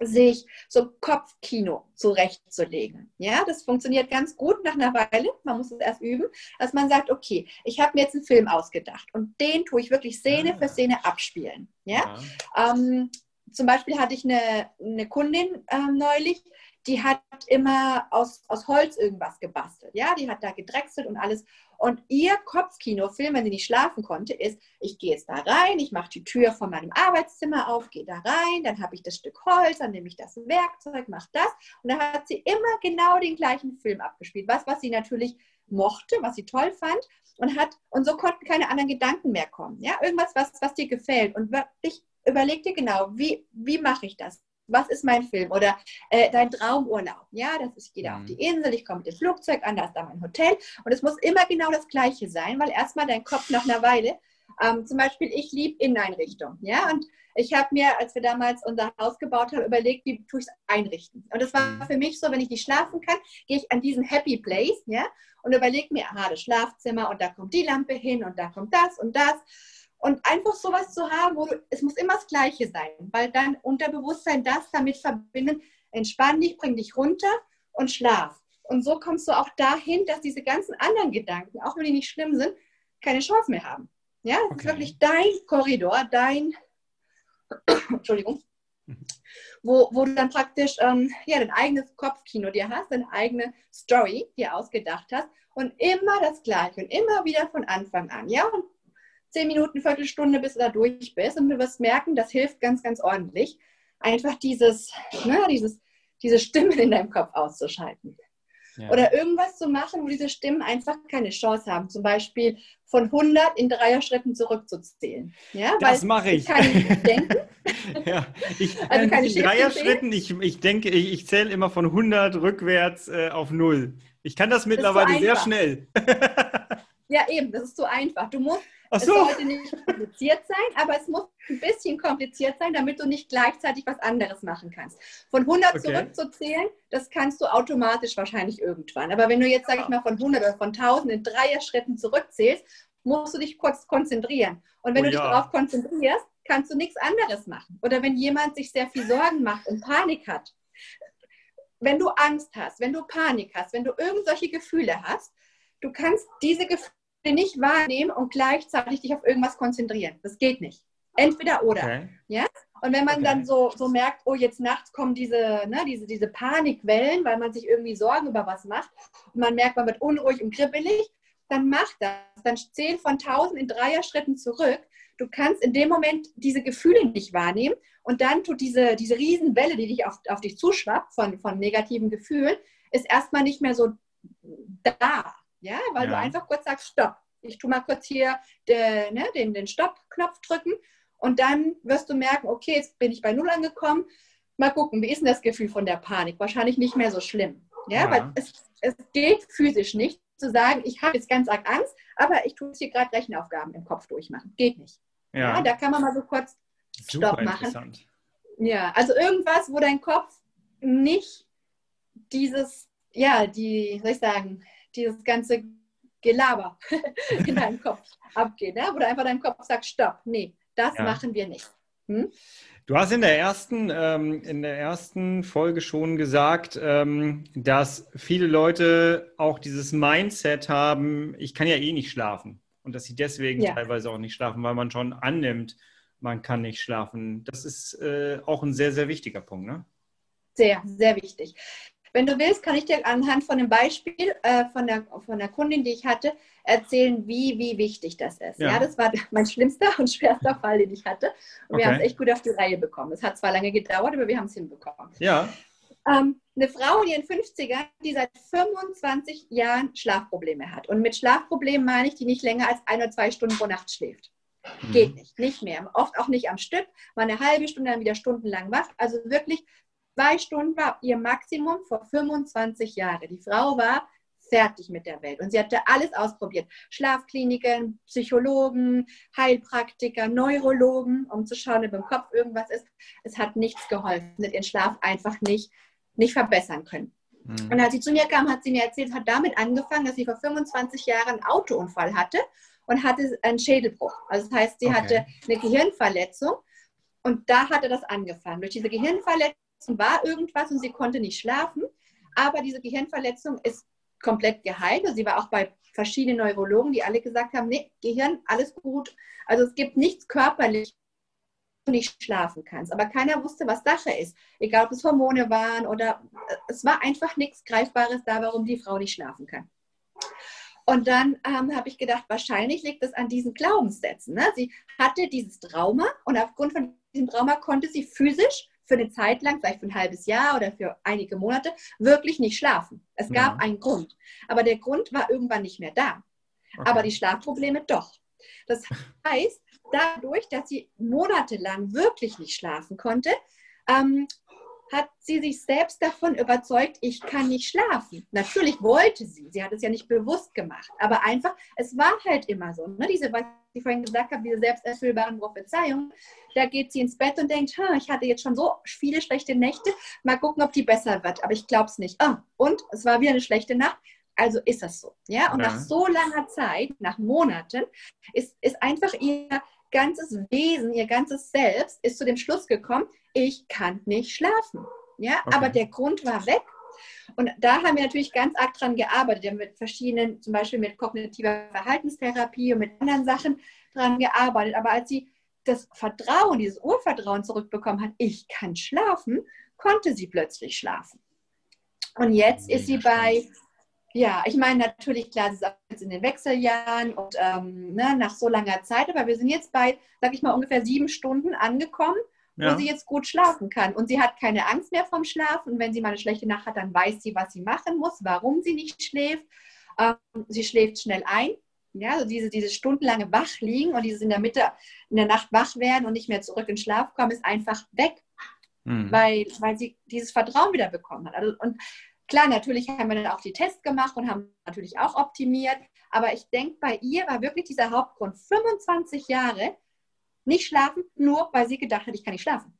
Speaker 2: sich so Kopfkino zurechtzulegen. Ja, das funktioniert ganz gut nach einer Weile. Man muss es erst üben, dass man sagt, okay, ich habe mir jetzt einen Film ausgedacht und den tue ich wirklich Szene ah. für Szene abspielen. Ja, ja. Ähm, zum Beispiel hatte ich eine, eine Kundin ähm, neulich, die hat immer aus, aus Holz irgendwas gebastelt. Ja, die hat da gedrechselt und alles. Und ihr Kopfkinofilm, wenn sie nicht schlafen konnte, ist, ich gehe jetzt da rein, ich mache die Tür von meinem Arbeitszimmer auf, gehe da rein, dann habe ich das Stück Holz, dann nehme ich das Werkzeug, mache das. Und da hat sie immer genau den gleichen Film abgespielt. Was, was sie natürlich mochte, was sie toll fand und hat, und so konnten keine anderen Gedanken mehr kommen. Ja, irgendwas, was, was dir gefällt. Und wirklich überleg dir genau, wie, wie mache ich das? Was ist mein Film? Oder äh, dein Traumurlaub. Ja, das ist, ich gehe da mhm. auf die Insel, ich komme mit dem Flugzeug an, da ist da mein Hotel. Und es muss immer genau das Gleiche sein, weil erstmal dein Kopf nach einer Weile, ähm, zum Beispiel, ich liebe Inneneinrichtung. Ja, und ich habe mir, als wir damals unser Haus gebaut haben, überlegt, wie tue ich es einrichten. Und das war mhm. für mich so, wenn ich nicht schlafen kann, gehe ich an diesen Happy Place, ja, und überlege mir, aha, das Schlafzimmer und da kommt die Lampe hin und da kommt das und das. Und einfach sowas zu haben, wo du, es muss immer das Gleiche sein, weil dann Unterbewusstsein das damit verbinden, entspann dich, bring dich runter und schlaf. Und so kommst du auch dahin, dass diese ganzen anderen Gedanken, auch wenn die nicht schlimm sind, keine Chance mehr haben. Ja, es okay. ist wirklich dein Korridor, dein, Entschuldigung, wo, wo du dann praktisch ähm, ja, dein eigenes Kopfkino dir hast, deine eigene Story dir ausgedacht hast und immer das Gleiche und immer wieder von Anfang an. Ja, und zehn Minuten, Viertelstunde, bis du da durch bist. Und du wirst merken, das hilft ganz, ganz ordentlich, einfach dieses, ne, dieses, diese Stimmen in deinem Kopf auszuschalten. Ja. Oder irgendwas zu machen, wo diese Stimmen einfach keine Chance haben. Zum Beispiel von 100 in Dreier-Schritten zurückzuzählen. Ja,
Speaker 1: das mache ich.
Speaker 2: ich kann nicht denken.
Speaker 1: ja, ich, also keine in Dreier-Schritten, ich, ich denke, ich, ich zähle immer von 100 rückwärts äh, auf 0. Ich kann das mittlerweile das sehr schnell.
Speaker 2: ja, eben, das ist so einfach. Du musst
Speaker 1: Ach so.
Speaker 2: Es sollte nicht kompliziert sein, aber es muss ein bisschen kompliziert sein, damit du nicht gleichzeitig was anderes machen kannst. Von 100 okay. zurückzuzählen, das kannst du automatisch wahrscheinlich irgendwann. Aber wenn du jetzt, sage ich mal, von 100 oder von 1000 in Dreier-Schritten zurückzählst, musst du dich kurz konzentrieren. Und wenn oh, du dich ja. darauf konzentrierst, kannst du nichts anderes machen. Oder wenn jemand sich sehr viel Sorgen macht und Panik hat, wenn du Angst hast, wenn du Panik hast, wenn du irgendwelche Gefühle hast, du kannst diese Gefühle nicht wahrnehmen und gleichzeitig dich auf irgendwas konzentrieren. Das geht nicht. Entweder oder. Okay. Ja? Und wenn man okay. dann so, so merkt, oh, jetzt nachts kommen diese, ne, diese, diese Panikwellen, weil man sich irgendwie Sorgen über was macht und man merkt, man wird unruhig und kribbelig, dann mach das. Dann zähl von 1000 in Dreier-Schritten zurück. Du kannst in dem Moment diese Gefühle nicht wahrnehmen und dann tut diese, diese Riesenwelle, die dich auf, auf dich zuschwappt von, von negativen Gefühlen, ist erstmal nicht mehr so da. Ja, weil ja. du einfach kurz sagst, stopp. Ich tue mal kurz hier de, ne, den, den Stopp-Knopf drücken und dann wirst du merken, okay, jetzt bin ich bei Null angekommen. Mal gucken, wie ist denn das Gefühl von der Panik? Wahrscheinlich nicht mehr so schlimm. Ja, ja. weil es, es geht physisch nicht zu sagen, ich habe jetzt ganz arg Angst, aber ich tue jetzt hier gerade Rechenaufgaben im Kopf durchmachen. Geht nicht. Ja. ja. da kann man mal so kurz Super Stopp machen. Ja, also irgendwas, wo dein Kopf nicht dieses, ja, die, soll ich sagen, dieses ganze Gelaber in deinem Kopf abgeht, ne? du einfach deinem Kopf sagst, stopp, nee, das ja. machen wir nicht. Hm?
Speaker 1: Du hast in der ersten, ähm, in der ersten Folge schon gesagt, ähm, dass viele Leute auch dieses Mindset haben, ich kann ja eh nicht schlafen. Und dass sie deswegen ja. teilweise auch nicht schlafen, weil man schon annimmt, man kann nicht schlafen. Das ist äh, auch ein sehr, sehr wichtiger Punkt, ne?
Speaker 2: Sehr, sehr wichtig. Wenn du willst, kann ich dir anhand von einem Beispiel äh, von, der, von der Kundin, die ich hatte, erzählen, wie, wie wichtig das ist. Ja. ja das war mein schlimmster und schwerster Fall, den ich hatte. Und okay. wir haben es echt gut auf die Reihe bekommen. Es hat zwar lange gedauert, aber wir haben es hinbekommen.
Speaker 1: Ja.
Speaker 2: Ähm, eine Frau in ihren 50ern, die seit 25 Jahren Schlafprobleme hat. Und mit Schlafproblemen meine ich, die nicht länger als ein oder zwei Stunden pro Nacht schläft. Mhm. Geht nicht, nicht mehr. Oft auch nicht am Stück, mal eine halbe Stunde, dann wieder stundenlang wach. Also wirklich Zwei Stunden war ihr Maximum vor 25 Jahren. Die Frau war fertig mit der Welt und sie hatte alles ausprobiert. Schlafkliniken, Psychologen, Heilpraktiker, Neurologen, um zu schauen, ob im Kopf irgendwas ist. Es hat nichts geholfen. Sie hat ihren Schlaf einfach nicht, nicht verbessern können. Mhm. Und als sie zu mir kam, hat sie mir erzählt, hat damit angefangen, dass sie vor 25 Jahren einen Autounfall hatte und hatte einen Schädelbruch. Also das heißt, sie okay. hatte eine Gehirnverletzung und da hatte das angefangen. Durch diese Gehirnverletzung war irgendwas und sie konnte nicht schlafen. Aber diese Gehirnverletzung ist komplett geheilt. Also sie war auch bei verschiedenen Neurologen, die alle gesagt haben, nee, Gehirn, alles gut. Also es gibt nichts körperlich, nicht schlafen kannst. Aber keiner wusste, was Sache ist. Egal, ob es Hormone waren oder es war einfach nichts Greifbares da, warum die Frau nicht schlafen kann. Und dann ähm, habe ich gedacht, wahrscheinlich liegt es an diesen Glaubenssätzen. Ne? Sie hatte dieses Trauma und aufgrund von diesem Trauma konnte sie physisch für eine Zeit lang, vielleicht für ein halbes Jahr oder für einige Monate, wirklich nicht schlafen. Es gab ja. einen Grund. Aber der Grund war irgendwann nicht mehr da. Okay. Aber die Schlafprobleme doch. Das heißt, dadurch, dass sie monatelang wirklich nicht schlafen konnte, ähm, hat sie sich selbst davon überzeugt, ich kann nicht schlafen. Natürlich wollte sie, sie hat es ja nicht bewusst gemacht, aber einfach, es war halt immer so. Ne? Diese, was ich vorhin gesagt habe, diese selbsterfüllbaren Prophezeiungen, da geht sie ins Bett und denkt, ich hatte jetzt schon so viele schlechte Nächte, mal gucken, ob die besser wird, aber ich glaube es nicht. Oh, und es war wieder eine schlechte Nacht, also ist das so. Ja? Und ja. nach so langer Zeit, nach Monaten, ist, ist einfach ihr ganzes Wesen, ihr ganzes Selbst ist zu dem Schluss gekommen, ich kann nicht schlafen. Ja, okay. aber der Grund war weg. Und da haben wir natürlich ganz arg dran gearbeitet. Wir haben mit verschiedenen, zum Beispiel mit kognitiver Verhaltenstherapie und mit anderen Sachen dran gearbeitet. Aber als sie das Vertrauen, dieses Urvertrauen zurückbekommen hat, ich kann schlafen, konnte sie plötzlich schlafen. Und jetzt ist sie bei ja, ich meine natürlich, klar, es ist auch jetzt in den Wechseljahren und ähm, ne, nach so langer Zeit, aber wir sind jetzt bei, sag ich mal, ungefähr sieben Stunden angekommen, ja. wo sie jetzt gut schlafen kann. Und sie hat keine Angst mehr vom Schlafen. Und wenn sie mal eine schlechte Nacht hat, dann weiß sie, was sie machen muss, warum sie nicht schläft. Ähm, sie schläft schnell ein. Ja, also diese, diese stundenlange Wachliegen und dieses in der Mitte in der Nacht wach werden und nicht mehr zurück in Schlaf kommen, ist einfach weg, mhm. weil, weil sie dieses Vertrauen wieder bekommen hat. Also, und Klar, natürlich haben wir dann auch die Tests gemacht und haben natürlich auch optimiert. Aber ich denke, bei ihr war wirklich dieser Hauptgrund 25 Jahre nicht schlafen, nur weil sie gedacht hat, ich kann nicht schlafen.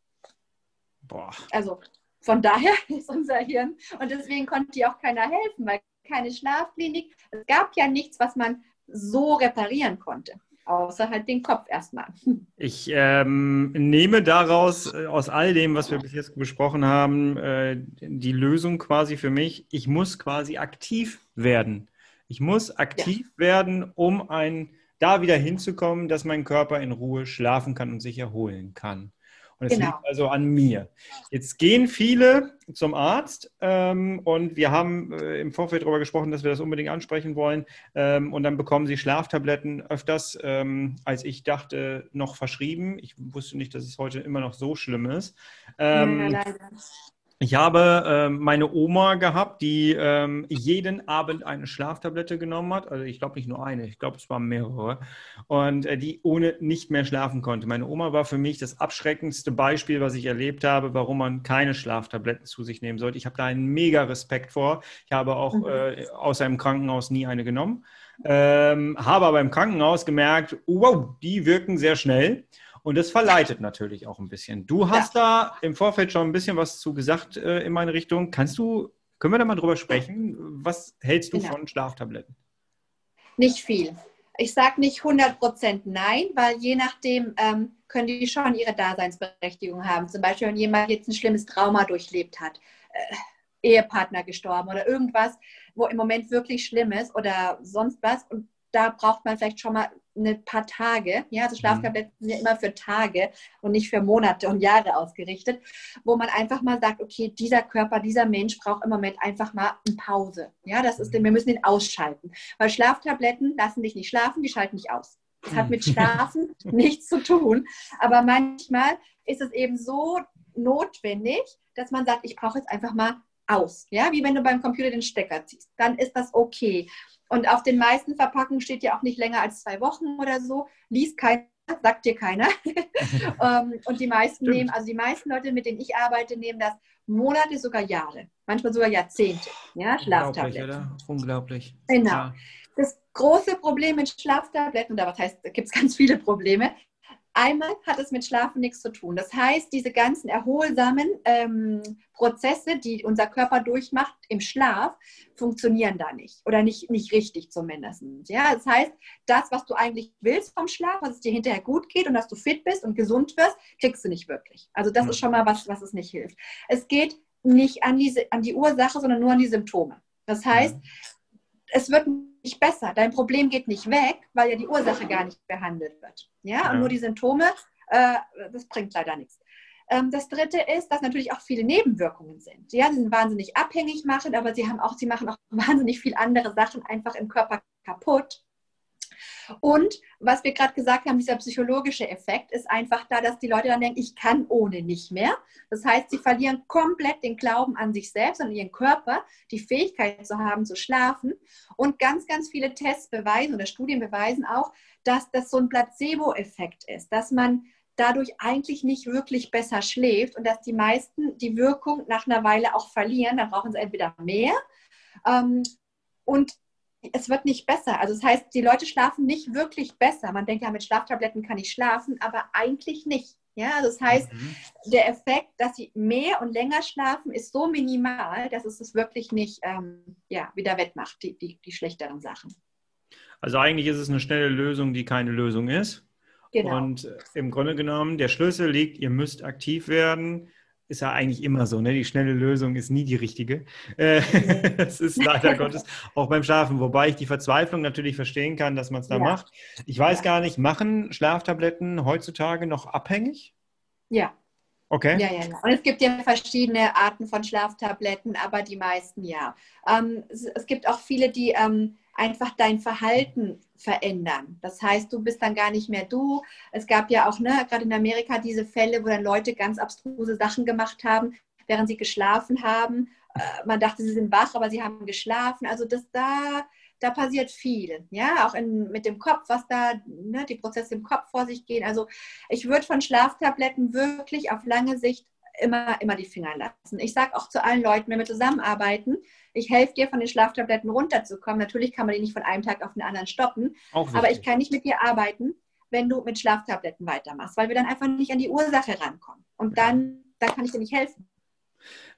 Speaker 2: Boah. Also von daher ist unser Hirn und deswegen konnte ihr auch keiner helfen, weil keine Schlafklinik, es gab ja nichts, was man so reparieren konnte außer halt den Kopf erstmal.
Speaker 1: Ich ähm, nehme daraus, äh, aus all dem, was wir bis jetzt besprochen haben, äh, die Lösung quasi für mich, ich muss quasi aktiv werden. Ich muss aktiv ja. werden, um ein, da wieder hinzukommen, dass mein Körper in Ruhe schlafen kann und sich erholen kann. Und es genau. liegt also an mir. Jetzt gehen viele zum Arzt ähm, und wir haben äh, im Vorfeld darüber gesprochen, dass wir das unbedingt ansprechen wollen. Ähm, und dann bekommen sie Schlaftabletten öfters, ähm, als ich dachte, noch verschrieben. Ich wusste nicht, dass es heute immer noch so schlimm ist. ja, ähm, leider. Ich habe äh, meine Oma gehabt, die ähm, jeden Abend eine Schlaftablette genommen hat. Also ich glaube nicht nur eine, ich glaube es waren mehrere. Und äh, die ohne nicht mehr schlafen konnte. Meine Oma war für mich das abschreckendste Beispiel, was ich erlebt habe, warum man keine Schlaftabletten zu sich nehmen sollte. Ich habe da einen mega Respekt vor. Ich habe auch mhm. äh, außer im Krankenhaus nie eine genommen. Ähm, habe aber im Krankenhaus gemerkt, wow, die wirken sehr schnell. Und das verleitet natürlich auch ein bisschen. Du hast ja. da im Vorfeld schon ein bisschen was zu gesagt äh, in meine Richtung. Kannst du, können wir da mal drüber sprechen? Was hältst du genau. von Schlaftabletten?
Speaker 2: Nicht viel. Ich sage nicht 100% nein, weil je nachdem ähm, können die schon ihre Daseinsberechtigung haben. Zum Beispiel, wenn jemand jetzt ein schlimmes Trauma durchlebt hat, äh, Ehepartner gestorben oder irgendwas, wo im Moment wirklich schlimm ist oder sonst was. Und da braucht man vielleicht schon mal ein paar Tage. Ja, also Schlaftabletten sind ja immer für Tage und nicht für Monate und Jahre ausgerichtet, wo man einfach mal sagt, okay, dieser Körper, dieser Mensch braucht im Moment einfach mal eine Pause. Ja, das ist, wir müssen ihn ausschalten. Weil Schlaftabletten lassen dich nicht schlafen, die schalten dich aus. Das hat mit Schlafen nichts zu tun. Aber manchmal ist es eben so notwendig, dass man sagt, ich brauche jetzt einfach mal aus. Ja, wie wenn du beim Computer den Stecker ziehst. Dann ist das okay. Und auf den meisten Verpackungen steht ja auch nicht länger als zwei Wochen oder so. Liest keiner, sagt dir keiner. Ähm, und die meisten Stimmt. nehmen, also die meisten Leute, mit denen ich arbeite, nehmen das Monate, sogar Jahre, manchmal sogar Jahrzehnte. Ja, Schlaftabletten.
Speaker 1: Unglaublich, Unglaublich.
Speaker 2: Genau. Ja. Das große Problem mit Schlaftabletten, oder was heißt, da gibt es ganz viele Probleme, Einmal hat es mit Schlafen nichts zu tun. Das heißt, diese ganzen erholsamen ähm, Prozesse, die unser Körper durchmacht im Schlaf, funktionieren da nicht oder nicht, nicht richtig zumindest. Ja, das heißt, das, was du eigentlich willst vom Schlaf, dass es dir hinterher gut geht und dass du fit bist und gesund wirst, kriegst du nicht wirklich. Also das mhm. ist schon mal was, was es nicht hilft. Es geht nicht an, diese, an die Ursache, sondern nur an die Symptome. Das heißt, mhm. es wird nicht besser. Dein Problem geht nicht weg, weil ja die Ursache gar nicht behandelt wird. Ja, ja. und nur die Symptome, äh, das bringt leider nichts. Ähm, das dritte ist, dass natürlich auch viele Nebenwirkungen sind. Ja, sie sind wahnsinnig abhängig machen, aber sie haben auch, sie machen auch wahnsinnig viele andere Sachen einfach im Körper kaputt. Und was wir gerade gesagt haben, dieser psychologische Effekt ist einfach da, dass die Leute dann denken, ich kann ohne nicht mehr. Das heißt, sie verlieren komplett den Glauben an sich selbst und ihren Körper, die Fähigkeit zu haben, zu schlafen. Und ganz, ganz viele Tests beweisen oder Studien beweisen auch, dass das so ein Placebo-Effekt ist, dass man dadurch eigentlich nicht wirklich besser schläft und dass die meisten die Wirkung nach einer Weile auch verlieren. Dann brauchen sie entweder mehr ähm, und es wird nicht besser. Also das heißt, die Leute schlafen nicht wirklich besser. Man denkt ja, mit Schlaftabletten kann ich schlafen, aber eigentlich nicht. Ja, das heißt, mhm. der Effekt, dass sie mehr und länger schlafen, ist so minimal, dass es es wirklich nicht ähm, ja, wieder wettmacht, die, die, die schlechteren Sachen.
Speaker 1: Also eigentlich ist es eine schnelle Lösung, die keine Lösung ist. Genau. Und äh, im Grunde genommen, der Schlüssel liegt, ihr müsst aktiv werden ist ja eigentlich immer so, ne? Die schnelle Lösung ist nie die richtige. Äh, das ist leider Gottes auch beim Schlafen, wobei ich die Verzweiflung natürlich verstehen kann, dass man es da ja. macht. Ich weiß ja. gar nicht, machen Schlaftabletten heutzutage noch abhängig?
Speaker 2: Ja.
Speaker 1: Okay.
Speaker 2: Ja, ja, ja. Und es gibt ja verschiedene Arten von Schlaftabletten, aber die meisten ja. Ähm, es, es, gibt auch viele, die ähm, einfach dein Verhalten verändern. Das heißt, du bist dann gar nicht mehr du. Es gab ja auch, ne, gerade in Amerika, diese Fälle, wo dann Leute ganz abstruse Sachen gemacht haben, während sie geschlafen haben. Äh, man dachte, sie sind wach, aber sie haben geschlafen. Also das da, da passiert viel. Ja, auch in, mit dem Kopf, was da, ne, die Prozesse im Kopf vor sich gehen. Also ich würde von Schlaftabletten wirklich auf lange Sicht immer, immer die Finger lassen. Ich sage auch zu allen Leuten, wenn wir zusammenarbeiten, ich helfe dir, von den Schlaftabletten runterzukommen. Natürlich kann man die nicht von einem Tag auf den anderen stoppen, aber ich kann nicht mit dir arbeiten, wenn du mit Schlaftabletten weitermachst, weil wir dann einfach nicht an die Ursache rankommen. Und dann, dann kann ich dir nicht helfen.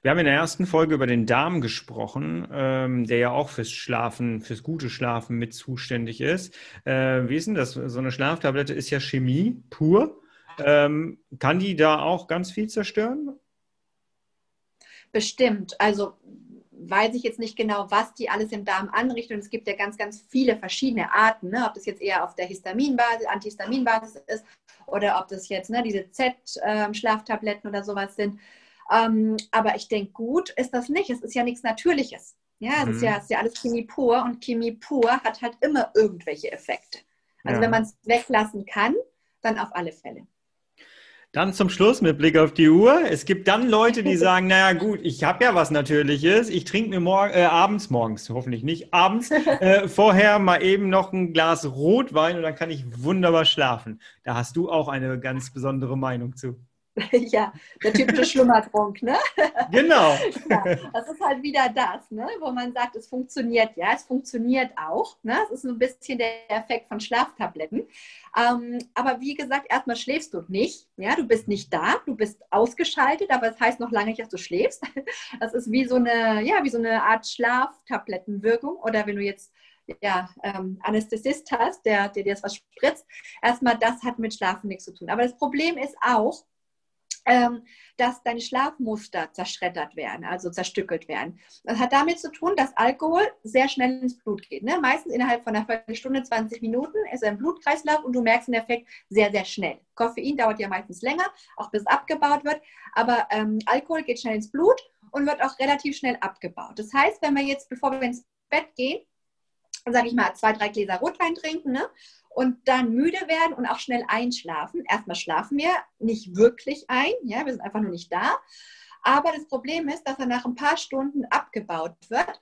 Speaker 1: Wir haben in der ersten Folge über den Darm gesprochen, ähm, der ja auch fürs Schlafen, fürs gute Schlafen mit zuständig ist. Äh, wie ist denn das? So eine Schlaftablette ist ja Chemie pur. Ähm, kann die da auch ganz viel zerstören?
Speaker 2: Bestimmt. Also weiß ich jetzt nicht genau, was die alles im Darm anrichten. Und es gibt ja ganz, ganz viele verschiedene Arten, ne? ob das jetzt eher auf der Histaminbasis, Antihistaminbasis ist oder ob das jetzt ne, diese Z-Schlaftabletten oder sowas sind. Ähm, aber ich denke, gut ist das nicht. Es ist ja nichts Natürliches. Ja, es mhm. ist, ja, ist ja alles Chemie pur und Chemie pur hat halt immer irgendwelche Effekte. Also ja. wenn man es weglassen kann, dann auf alle Fälle.
Speaker 1: Dann zum Schluss mit Blick auf die Uhr. Es gibt dann Leute, die sagen, naja gut, ich habe ja was Natürliches. Ich trinke mir morgen, äh, abends, morgens hoffentlich nicht, abends äh, vorher mal eben noch ein Glas Rotwein und dann kann ich wunderbar schlafen. Da hast du auch eine ganz besondere Meinung zu.
Speaker 2: ja, der typische Schlummertrunk, ne?
Speaker 1: Genau.
Speaker 2: ja, das ist halt wieder das, ne? wo man sagt, es funktioniert. Ja, es funktioniert auch. Ne? Es ist ein bisschen der Effekt von Schlaftabletten. Ähm, aber wie gesagt, erstmal schläfst du nicht. Ja, du bist nicht da, du bist ausgeschaltet, aber es das heißt noch lange nicht, dass du schläfst. Das ist wie so eine, ja, wie so eine Art Schlaftablettenwirkung. Oder wenn du jetzt ja, ähm, Anästhesist hast, der, dir das was spritzt, erstmal das hat mit Schlafen nichts zu tun. Aber das Problem ist auch, dass deine Schlafmuster zerschreddert werden, also zerstückelt werden. Das hat damit zu tun, dass Alkohol sehr schnell ins Blut geht. Ne? Meistens innerhalb von einer Viertelstunde, 20 Minuten ist im Blutkreislauf und du merkst den Effekt sehr, sehr schnell. Koffein dauert ja meistens länger, auch bis abgebaut wird, aber ähm, Alkohol geht schnell ins Blut und wird auch relativ schnell abgebaut. Das heißt, wenn wir jetzt, bevor wir ins Bett gehen, sage ich mal, zwei, drei Gläser Rotwein trinken ne? und dann müde werden und auch schnell einschlafen. Erstmal schlafen wir nicht wirklich ein, ja, wir sind einfach nur nicht da. Aber das Problem ist, dass er nach ein paar Stunden abgebaut wird,